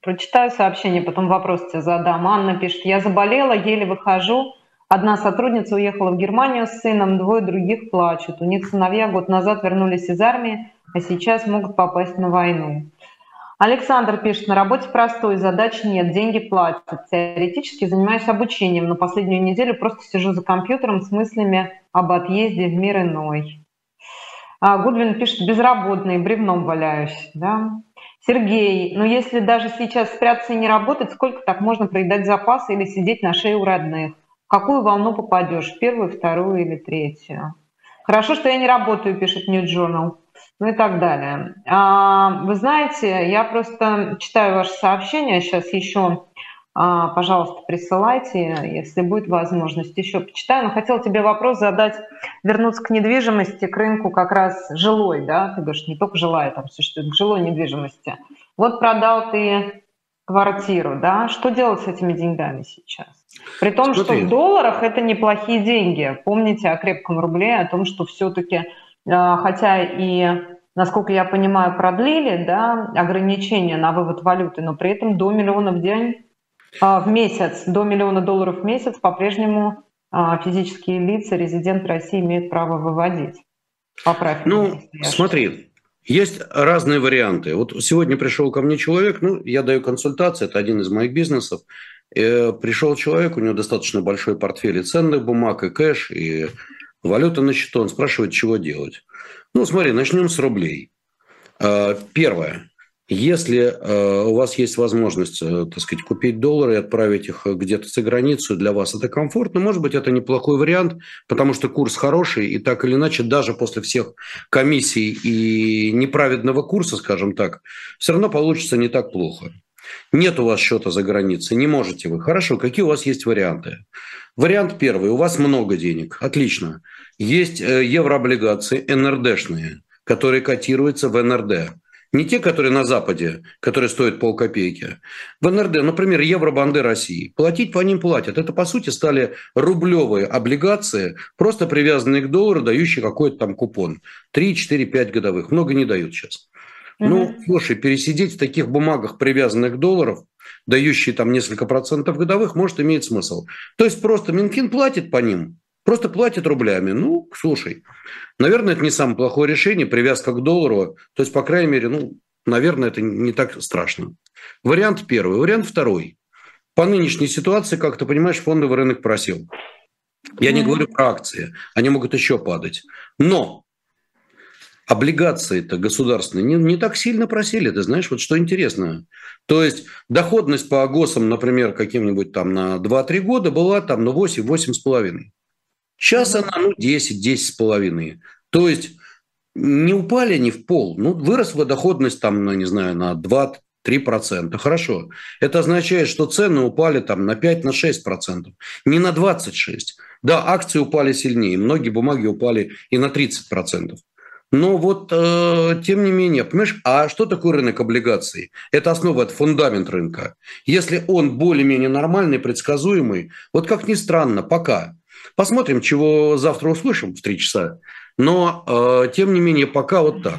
прочитаю сообщение, потом вопрос тебе задам. Анна пишет, я заболела, еле выхожу. Одна сотрудница уехала в Германию с сыном, двое других плачут. У них сыновья год назад вернулись из армии, а сейчас могут попасть на войну. Александр пишет, на работе простой, задач нет, деньги платят. Теоретически занимаюсь обучением, но последнюю неделю просто сижу за компьютером с мыслями об отъезде в мир иной. А Гудвин пишет, безработный, бревном валяюсь. Да? Сергей, ну если даже сейчас спрятаться и не работать, сколько так можно проедать запасы или сидеть на шее у родных? В какую волну попадешь, первую, вторую или третью? Хорошо, что я не работаю, пишет New Journal ну и так далее. А, вы знаете, я просто читаю ваши сообщения, сейчас еще, а, пожалуйста, присылайте, если будет возможность, еще почитаю. Но хотела тебе вопрос задать, вернуться к недвижимости, к рынку как раз жилой, да, ты говоришь, не только жилая там существует, к жилой недвижимости. Вот продал ты квартиру, да, что делать с этими деньгами сейчас? При том, Смотри. что в долларах это неплохие деньги. Помните о крепком рубле, о том, что все-таки хотя и, насколько я понимаю, продлили да, ограничения на вывод валюты, но при этом до миллиона в день, а, в месяц, до миллиона долларов в месяц по-прежнему а, физические лица, резидент России имеют право выводить. Поправь. Ну, смотри, есть разные варианты. Вот сегодня пришел ко мне человек, ну, я даю консультации, это один из моих бизнесов. Пришел человек, у него достаточно большой портфель и ценных бумаг, и кэш, и Валюта на счету. Он спрашивает, чего делать. Ну, смотри, начнем с рублей. А, первое. Если э, у вас есть возможность, э, так сказать, купить доллары и отправить их где-то за границу, для вас это комфортно, может быть, это неплохой вариант, потому что курс хороший, и так или иначе, даже после всех комиссий и неправедного курса, скажем так, все равно получится не так плохо. Нет у вас счета за границей, не можете вы. Хорошо, какие у вас есть варианты? Вариант первый. У вас много денег. Отлично. Есть э, еврооблигации НРДшные, которые котируются в НРД. Не те, которые на Западе, которые стоят полкопейки. В НРД, например, евробанды России. Платить по ним платят. Это, по сути, стали рублевые облигации, просто привязанные к доллару, дающие какой-то там купон. 3, 4, 5 годовых. Много не дают сейчас. Ну, слушай, пересидеть в таких бумагах, привязанных к долларов, дающие там несколько процентов годовых, может иметь смысл. То есть просто Минфин платит по ним, просто платит рублями. Ну, слушай, наверное, это не самое плохое решение, привязка к доллару. То есть, по крайней мере, ну, наверное, это не так страшно. Вариант первый. Вариант второй. По нынешней ситуации, как ты понимаешь, фондовый рынок просил. Я не говорю про акции, они могут еще падать. Но облигации-то государственные не, не так сильно просили, ты знаешь, вот что интересно. То есть доходность по ГОСам, например, каким-нибудь там на 2-3 года была там ну 8-8,5. Сейчас она ну 10-10,5. То есть не упали они в пол, ну выросла доходность там, ну не знаю, на 2 3%. Хорошо. Это означает, что цены упали там на 5-6%, на не на 26%. Да, акции упали сильнее, многие бумаги упали и на 30%. Но вот, э, тем не менее, понимаешь, а что такое рынок облигаций? Это основа, это фундамент рынка. Если он более-менее нормальный, предсказуемый, вот как ни странно, пока. Посмотрим, чего завтра услышим в три часа. Но, э, тем не менее, пока вот так.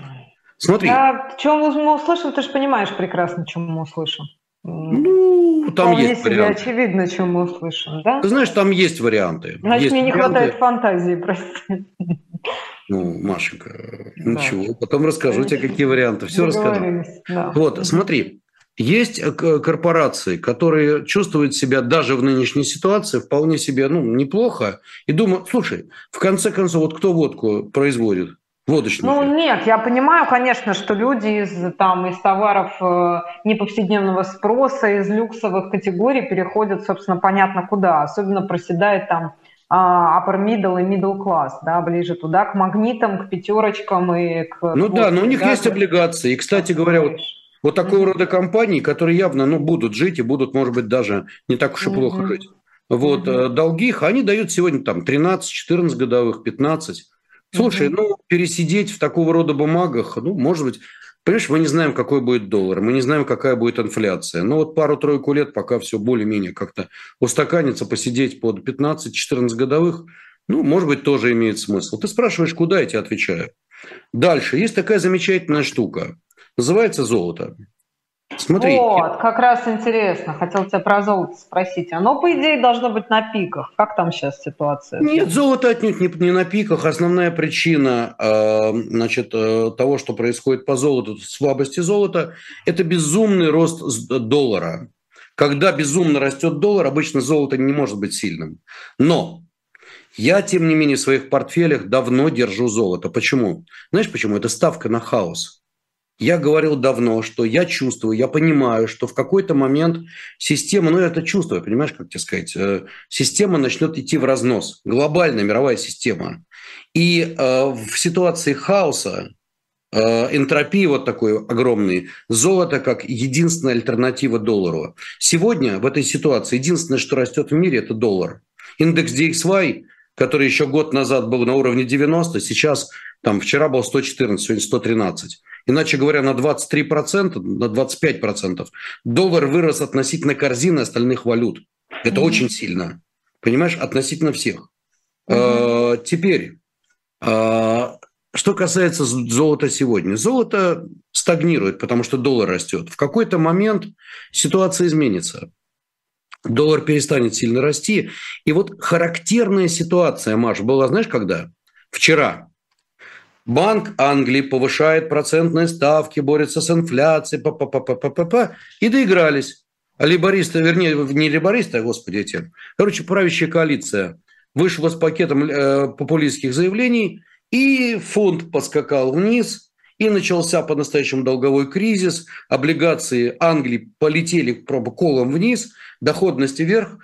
Смотри. А чем мы услышим, ты же понимаешь прекрасно, чем мы услышим. Ну, там Вполне есть себе варианты. очевидно, чем мы услышим, да? Ты знаешь, там есть варианты. Значит, есть мне не варианты. хватает фантазии, прости. Ну, Машенька, да. ничего. Потом расскажу тебе, какие варианты. Все расскажу. Да. Вот, смотри. Есть э, корпорации, которые чувствуют себя даже в нынешней ситуации вполне себе ну, неплохо и думают, слушай, в конце концов, вот кто водку производит? Водочники. Ну нет, я понимаю, конечно, что люди из, там, из товаров э, неповседневного спроса, из люксовых категорий переходят, собственно, понятно куда. Особенно проседает там а, upper middle и middle class, да, ближе туда, к магнитам, к пятерочкам и к... Ну да, но у них да, есть облигации. И, кстати говоря, вот, вот такого mm-hmm. рода компании, которые явно ну, будут жить и будут, может быть, даже не так уж и mm-hmm. плохо жить. Вот, mm-hmm. долги они дают сегодня там 13, 14 годовых, 15. Слушай, mm-hmm. ну, пересидеть в такого рода бумагах, ну, может быть, Понимаешь, мы не знаем, какой будет доллар, мы не знаем, какая будет инфляция. Но вот пару-тройку лет, пока все более-менее как-то устаканится, посидеть под 15-14 годовых, ну, может быть, тоже имеет смысл. Ты спрашиваешь, куда я тебе отвечаю. Дальше. Есть такая замечательная штука. Называется золото. Смотри. Вот, как раз интересно. Хотел тебя про золото спросить. Оно, по идее, должно быть на пиках. Как там сейчас ситуация? Нет, золото отнюдь не, не на пиках. Основная причина э, значит, э, того, что происходит по золоту, слабости золота, это безумный рост доллара. Когда безумно растет доллар, обычно золото не может быть сильным. Но я, тем не менее, в своих портфелях давно держу золото. Почему? Знаешь почему? Это ставка на хаос. Я говорил давно, что я чувствую, я понимаю, что в какой-то момент система, ну я это чувствую, понимаешь, как тебе сказать, э, система начнет идти в разнос, глобальная мировая система. И э, в ситуации хаоса, э, энтропии вот такой огромной, золото как единственная альтернатива доллару. Сегодня в этой ситуации единственное, что растет в мире, это доллар. Индекс DXY, который еще год назад был на уровне 90, сейчас там вчера был 114, сегодня 113. Иначе говоря, на 23%, на 25% доллар вырос относительно корзины остальных валют. Это mm-hmm. очень сильно. Понимаешь, относительно всех. Mm-hmm. теперь, а, что касается золота сегодня. Золото стагнирует, потому что доллар растет. В какой-то момент ситуация изменится. Доллар перестанет сильно расти. И вот характерная ситуация, Маш, была, знаешь, когда? Вчера. Банк Англии повышает процентные ставки, борется с инфляцией, па -па -па -па -па -па -па, и доигрались. А либористы, вернее, не либористы, а, господи, эти. Короче, правящая коалиция вышла с пакетом э, популистских заявлений, и фонд поскакал вниз, и начался по-настоящему долговой кризис. Облигации Англии полетели пробу колом вниз, доходности вверх.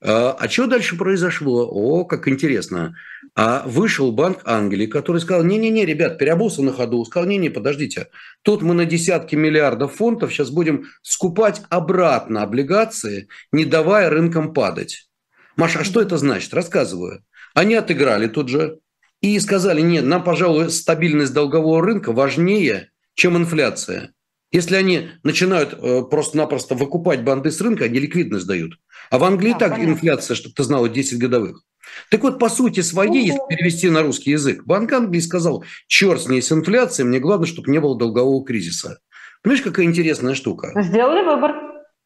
А, а что дальше произошло? О, как интересно. А вышел Банк Англии, который сказал, не-не-не, ребят, переобулся на ходу. Сказал, не-не, подождите, тут мы на десятки миллиардов фунтов сейчас будем скупать обратно облигации, не давая рынкам падать. Маша, а что это значит? Рассказываю. Они отыграли тут же и сказали, нет, нам, пожалуй, стабильность долгового рынка важнее, чем инфляция. Если они начинают э, просто-напросто выкупать банды с рынка, они ликвидность дают. А в Англии да, так понятно. инфляция, чтобы ты знала, 10 годовых. Так вот, по сути своей, если перевести на русский язык, Банк Англии сказал, черт с ней с инфляцией, мне главное, чтобы не было долгового кризиса. Понимаешь, какая интересная штука? Сделали выбор.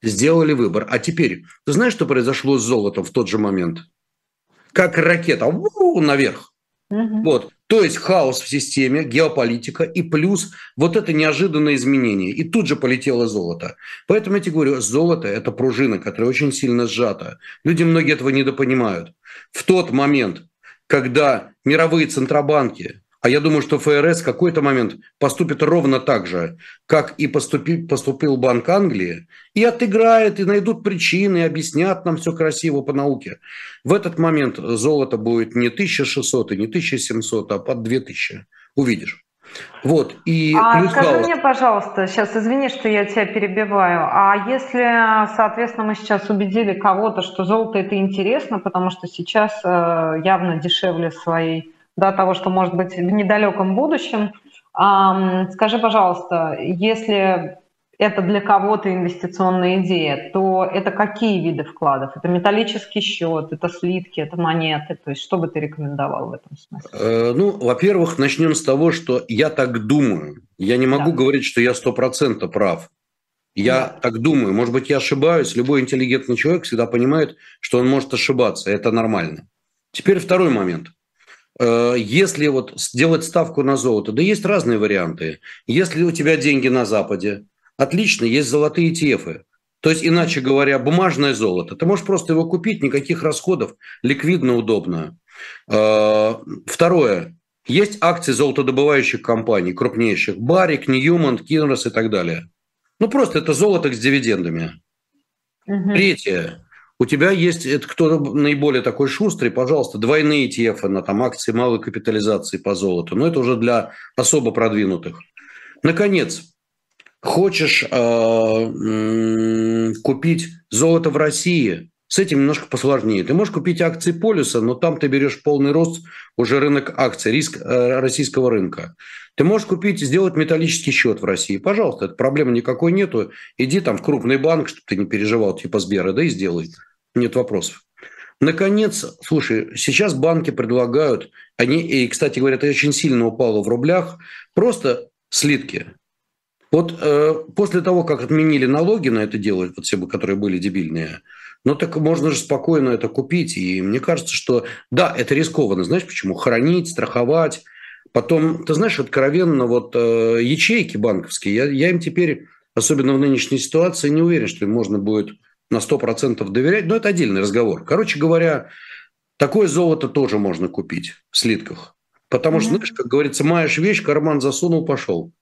Сделали выбор. А теперь, ты знаешь, что произошло с золотом в тот же момент? Как ракета, у, наверх. Угу. Вот. То есть хаос в системе, геополитика и плюс вот это неожиданное изменение. И тут же полетело золото. Поэтому я тебе говорю, золото – это пружина, которая очень сильно сжата. Люди многие этого недопонимают. В тот момент, когда мировые центробанки а я думаю, что ФРС в какой-то момент поступит ровно так же, как и поступи, поступил Банк Англии, и отыграет, и найдут причины, и объяснят нам все красиво по науке. В этот момент золото будет не 1600 и не 1700, а под 2000. Увидишь. Вот, и а плюс скажи хаос. мне, пожалуйста, сейчас извини, что я тебя перебиваю, а если, соответственно, мы сейчас убедили кого-то, что золото это интересно, потому что сейчас э, явно дешевле своей да, того, что может быть в недалеком будущем. Скажи, пожалуйста, если это для кого-то инвестиционная идея, то это какие виды вкладов? Это металлический счет, это слитки, это монеты? То есть что бы ты рекомендовал в этом смысле? Э, ну, во-первых, начнем с того, что я так думаю. Я не могу да. говорить, что я сто процентов прав. Я да. так думаю. Может быть, я ошибаюсь. Любой интеллигентный человек всегда понимает, что он может ошибаться. Это нормально. Теперь второй момент. Э, если вот сделать ставку на золото, да есть разные варианты. Если у тебя деньги на Западе, отлично, есть золотые ETF. То есть, иначе говоря, бумажное золото. Ты можешь просто его купить, никаких расходов, ликвидно, удобно. Э, второе. Есть акции золотодобывающих компаний, крупнейших. Барик, Ньюман, Кинрос и так далее. Ну, просто это золото с дивидендами. Угу. Третье. У тебя есть, это кто наиболее такой шустрый, пожалуйста, двойные ETF на там, акции малой капитализации по золоту. Но это уже для особо продвинутых. Наконец, хочешь э, купить золото в России, с этим немножко посложнее. Ты можешь купить акции полюса, но там ты берешь полный рост уже рынок акций, риск э, российского рынка. Ты можешь купить, сделать металлический счет в России. Пожалуйста, это проблемы никакой нету. Иди там в крупный банк, чтобы ты не переживал, типа Сбера, да и сделай. Нет вопросов. Наконец, слушай, сейчас банки предлагают, они, и, кстати говоря, это очень сильно упало в рублях, просто слитки. Вот э, после того, как отменили налоги на это дело, вот все, которые были дебильные, ну так можно же спокойно это купить. И мне кажется, что да, это рискованно. Знаешь почему? Хранить, страховать. Потом, ты знаешь, откровенно, вот э, ячейки банковские, я, я им теперь, особенно в нынешней ситуации, не уверен, что им можно будет на 100% доверять. Но это отдельный разговор. Короче говоря, такое золото тоже можно купить в слитках. Потому что, знаешь, как говорится, маешь вещь, карман засунул, пошел.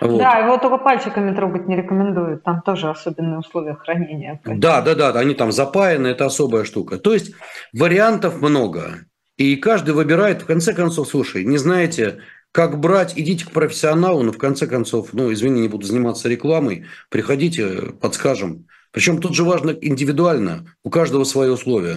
Вот. Да, его только пальчиками трогать не рекомендуют. Там тоже особенные условия хранения. Да, да, да, они там запаяны, это особая штука. То есть вариантов много. И каждый выбирает, в конце концов, слушай, не знаете, как брать, идите к профессионалу, но в конце концов, ну, извини, не буду заниматься рекламой, приходите, подскажем. Причем тут же важно индивидуально, у каждого свои условия.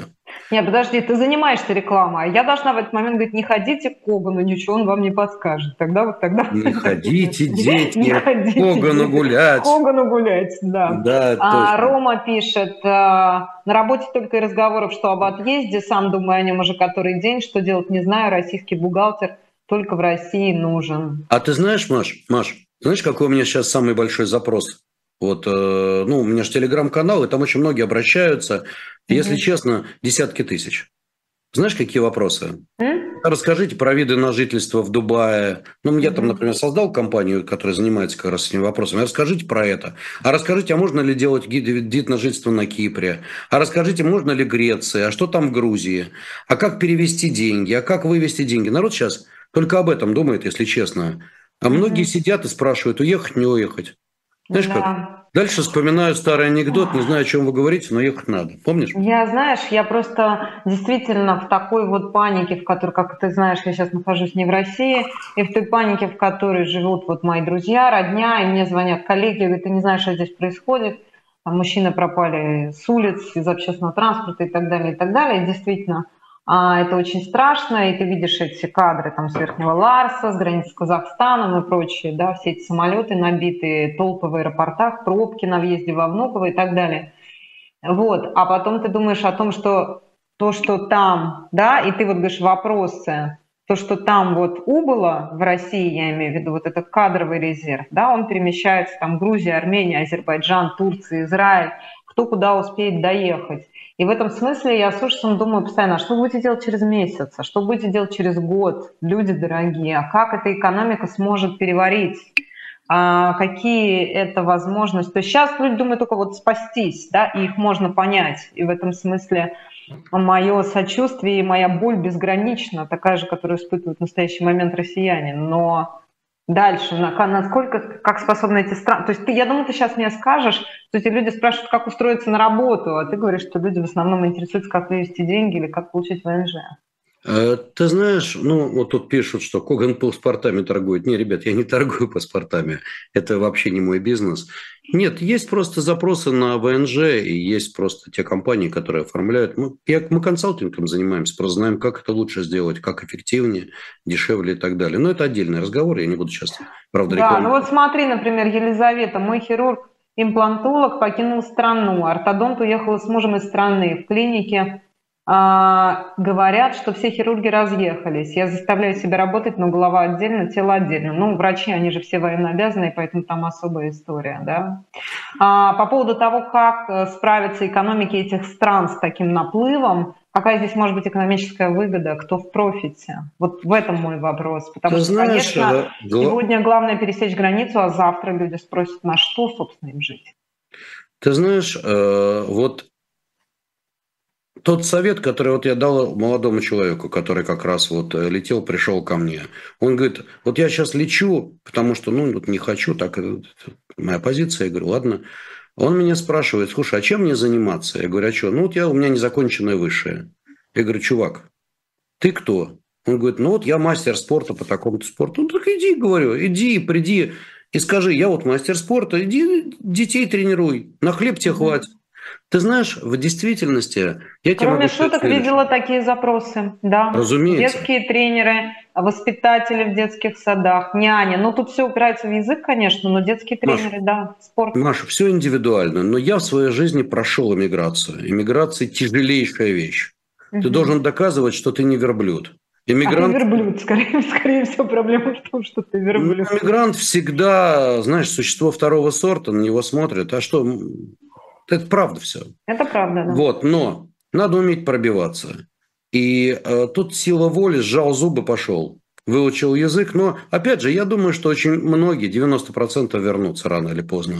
Нет, подожди, ты занимаешься рекламой, а я должна в этот момент говорить, не ходите к Когану, ничего он вам не подскажет. Тогда вот тогда... Не <laughs> ходите, дети, не ходите, Когану гулять. Когану гулять, да. Да, а, Рома пишет, а, на работе только и разговоров, что об отъезде, сам думаю о нем уже который день, что делать не знаю, российский бухгалтер только в России нужен. А ты знаешь, Маш, Маш, знаешь, какой у меня сейчас самый большой запрос? Вот, э, ну, у меня же телеграм-канал, и там очень многие обращаются. Если mm-hmm. честно, десятки тысяч. Знаешь, какие вопросы? Mm-hmm. Расскажите про виды на жительство в Дубае. Ну, я mm-hmm. там, например, создал компанию, которая занимается как раз этими вопросами. Расскажите про это. А расскажите, а можно ли делать гид, вид на жительство на Кипре? А расскажите, можно ли Греции? А что там в Грузии? А как перевести деньги? А как вывести деньги? Народ сейчас только об этом думает, если честно. А mm-hmm. многие сидят и спрашивают, уехать, не уехать. Знаешь да. как? Дальше вспоминаю старый анекдот, не знаю, о чем вы говорите, но ехать надо. Помнишь? Я, знаешь, я просто действительно в такой вот панике, в которой, как ты знаешь, я сейчас нахожусь не в России, и в той панике, в которой живут вот мои друзья, родня, и мне звонят коллеги, говорят, ты не знаешь, что здесь происходит. Там мужчины пропали с улиц, из общественного транспорта и так далее, и так далее. И действительно, а, это очень страшно, и ты видишь эти кадры там с Верхнего Ларса, с границы с Казахстаном и прочие, да, все эти самолеты набитые, толпы в аэропортах, пробки на въезде во Внуково и так далее. Вот, а потом ты думаешь о том, что то, что там, да, и ты вот говоришь вопросы, то, что там вот убыло в России, я имею в виду вот этот кадровый резерв, да, он перемещается там Грузия, Армения, Азербайджан, Турция, Израиль, кто куда успеет доехать. И в этом смысле я с ужасом думаю постоянно, а что будете делать через месяц, а что будете делать через год, люди дорогие, а как эта экономика сможет переварить, а какие это возможности. То есть сейчас люди думают только вот спастись, да, и их можно понять. И в этом смысле мое сочувствие и моя боль безгранична, такая же, которую испытывают в настоящий момент россияне. Но дальше, насколько, как способны эти страны. То есть ты, я думаю, ты сейчас мне скажешь, что эти люди спрашивают, как устроиться на работу, а ты говоришь, что люди в основном интересуются, как вывести деньги или как получить ВНЖ. Э, ты знаешь, ну вот тут пишут, что Коган паспортами торгует. Не, ребят, я не торгую паспортами. Это вообще не мой бизнес. Нет, есть просто запросы на ВНЖ, и есть просто те компании, которые оформляют. Мы, я, мы консалтингом занимаемся, просто знаем, как это лучше сделать, как эффективнее, дешевле и так далее. Но это отдельный разговор, я не буду сейчас, правда, Да, ну вот смотри, например, Елизавета, мой хирург, имплантолог, покинул страну, ортодонт уехал с мужем из страны. В клинике а, говорят, что все хирурги разъехались. Я заставляю себя работать, но голова отдельно, тело отдельно. Ну, врачи, они же все военнообязанные, поэтому там особая история. Да? А, по поводу того, как э, справиться экономики этих стран с таким наплывом, какая здесь может быть экономическая выгода, кто в профите? Вот в этом мой вопрос. Потому Ты что, знаешь, конечно, э, сегодня главное пересечь границу, а завтра люди спросят, на что, собственно, им жить. Ты знаешь, э, вот тот совет, который вот я дал молодому человеку, который как раз вот э, летел, пришел ко мне, он говорит, вот я сейчас лечу, потому что, ну, вот не хочу, так моя позиция. Я говорю, ладно, Он меня спрашивает, слушай, а чем мне заниматься? Я говорю, а что? Ну, вот я, у меня незаконченное высшее. Я говорю, чувак, ты кто? Он говорит, ну вот я мастер спорта по такому-то спорту. Ну так иди, говорю, иди, приди и скажи, я вот мастер спорта, иди детей тренируй, на хлеб тебе хватит. Ты знаешь, в действительности я тебе Кроме шуток видела такие запросы, да. Разумеется. Детские тренеры, воспитатели в детских садах, няни. Ну, тут все упирается в язык, конечно, но детские тренеры, Маша, да, спорт. Маша, все индивидуально, но я в своей жизни прошел иммиграцию. Иммиграция – тяжелейшая вещь. Угу. Ты должен доказывать, что ты не верблюд. Иммигрант... А верблюд, <laughs> скорее, скорее всего, проблема в том, что ты верблюд. Ну, иммигрант всегда, знаешь, существо второго сорта, на него смотрят. А что, это правда все. Это правда, да. Вот, но надо уметь пробиваться. И э, тут сила воли, сжал зубы, пошел. Выучил язык, но, опять же, я думаю, что очень многие, 90% вернутся рано или поздно.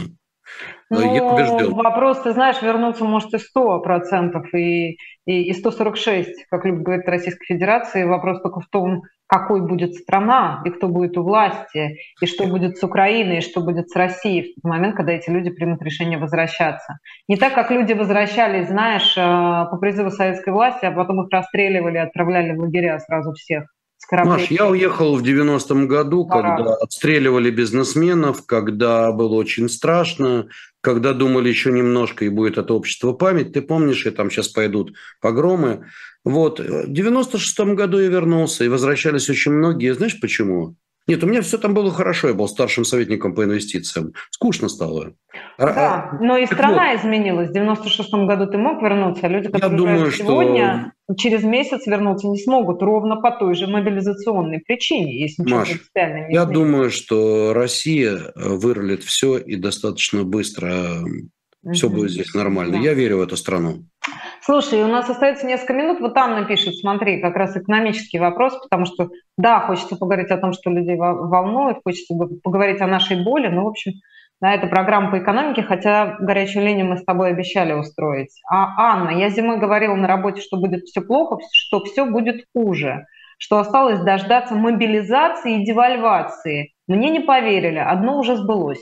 Ну, я убежден. Вопрос, ты знаешь, вернуться может и 100%, и, и, и 146, как любит говорить Российской Федерации. Вопрос только в том, какой будет страна, и кто будет у власти, и что будет с Украиной, и что будет с Россией в тот момент, когда эти люди примут решение возвращаться. Не так, как люди возвращались, знаешь, э, по призыву советской власти, а потом их расстреливали, отправляли в лагеря сразу всех. Маш, я уехал в 90-м году, Пора. когда отстреливали бизнесменов, когда было очень страшно, когда думали еще немножко и будет это общество память. Ты помнишь, и там сейчас пойдут погромы. Вот. В 96-м году я вернулся, и возвращались очень многие. Знаешь почему? Нет, у меня все там было хорошо, я был старшим советником по инвестициям. Скучно стало. А, да, а, но и страна вот. изменилась. В 96-м году ты мог вернуться, а люди, которые думаю, сегодня, что... через месяц вернуться не смогут, ровно по той же мобилизационной причине, если ничего Маш, не я думаю, что Россия э, вырулит все и достаточно быстро угу. все будет здесь нормально. Да. Я верю в эту страну. Слушай, у нас остается несколько минут. Вот там напишет, смотри, как раз экономический вопрос, потому что, да, хочется поговорить о том, что людей волнует, хочется поговорить о нашей боли. Ну, в общем, да, это программа по экономике, хотя горячую линию мы с тобой обещали устроить. А, Анна, я зимой говорила на работе, что будет все плохо, что все будет хуже, что осталось дождаться мобилизации и девальвации. Мне не поверили, одно уже сбылось.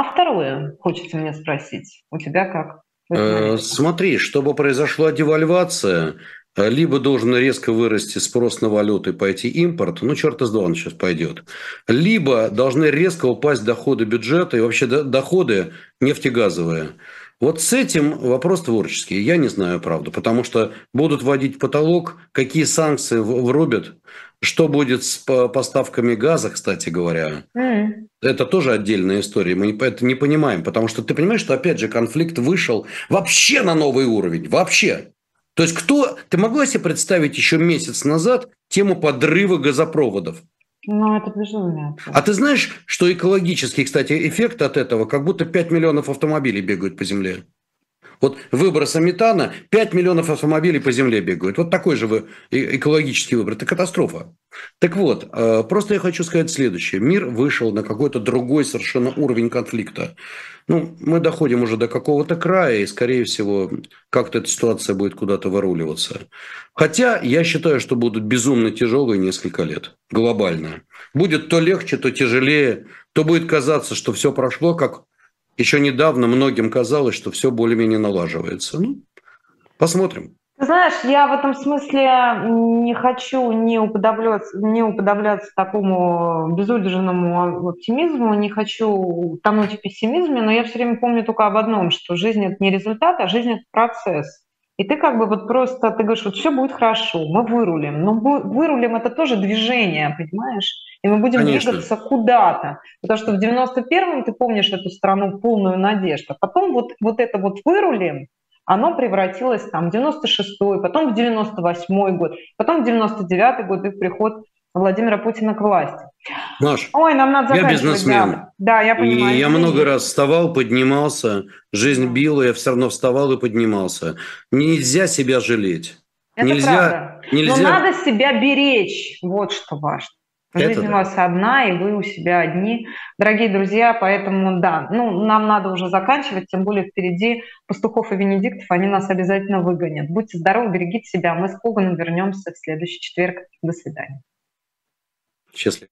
А второе, хочется мне спросить, у тебя как? Э, смотри, чтобы произошла девальвация, э, либо должен резко вырасти спрос на валюты, пойти импорт, ну, черт из два он сейчас пойдет, либо должны резко упасть доходы бюджета и вообще доходы нефтегазовые. Вот с этим вопрос творческий. Я не знаю, правда, потому что будут вводить потолок, какие санкции врубят, что будет с поставками газа, кстати говоря. Mm. Это тоже отдельная история. Мы это не понимаем, потому что ты понимаешь, что опять же конфликт вышел вообще на новый уровень, вообще. То есть кто, ты могла себе представить еще месяц назад тему подрыва газопроводов? Ну, это безумие. А ты знаешь, что экологический, кстати, эффект от этого, как будто 5 миллионов автомобилей бегают по земле? Вот выброса метана 5 миллионов автомобилей по земле бегают. Вот такой же экологический выбор. Это катастрофа. Так вот, э, просто я хочу сказать следующее. Мир вышел на какой-то другой совершенно уровень конфликта. Ну, мы доходим уже до какого-то края, и, скорее всего, как-то эта ситуация будет куда-то выруливаться. Хотя я считаю, что будут безумно тяжелые несколько лет, глобально. Будет то легче, то тяжелее, то будет казаться, что все прошло, как еще недавно многим казалось, что все более-менее налаживается. Ну, посмотрим. Знаешь, я в этом смысле не хочу не уподобляться, не уподобляться такому безудержному оптимизму, не хочу тонуть в пессимизме, но я все время помню только об одном, что жизнь – это не результат, а жизнь – это процесс. И ты как бы вот просто, ты говоришь, вот все будет хорошо, мы вырулим. Но вырулим – это тоже движение, понимаешь? И мы будем Конечно. двигаться куда-то. Потому что в 91-м, ты помнишь эту страну полную надежду. Потом вот, вот это вот вырулим, оно превратилось там в 96-й, потом в 98-й год, потом в 99-й год и приход Владимира Путина к власти. Маш, Ой, нам надо я бизнесмен. Да, да я понимаю. И я много раз вставал, поднимался, жизнь била, я все равно вставал и поднимался. Нельзя себя жалеть. Это нельзя, правда. нельзя. Но надо себя беречь. Вот что важно. Жизнь у вас одна, и вы у себя одни. Дорогие друзья, поэтому да, ну, нам надо уже заканчивать, тем более впереди Пастухов и Венедиктов, они нас обязательно выгонят. Будьте здоровы, берегите себя. Мы с Коганом вернемся в следующий четверг. До свидания. Счастливо.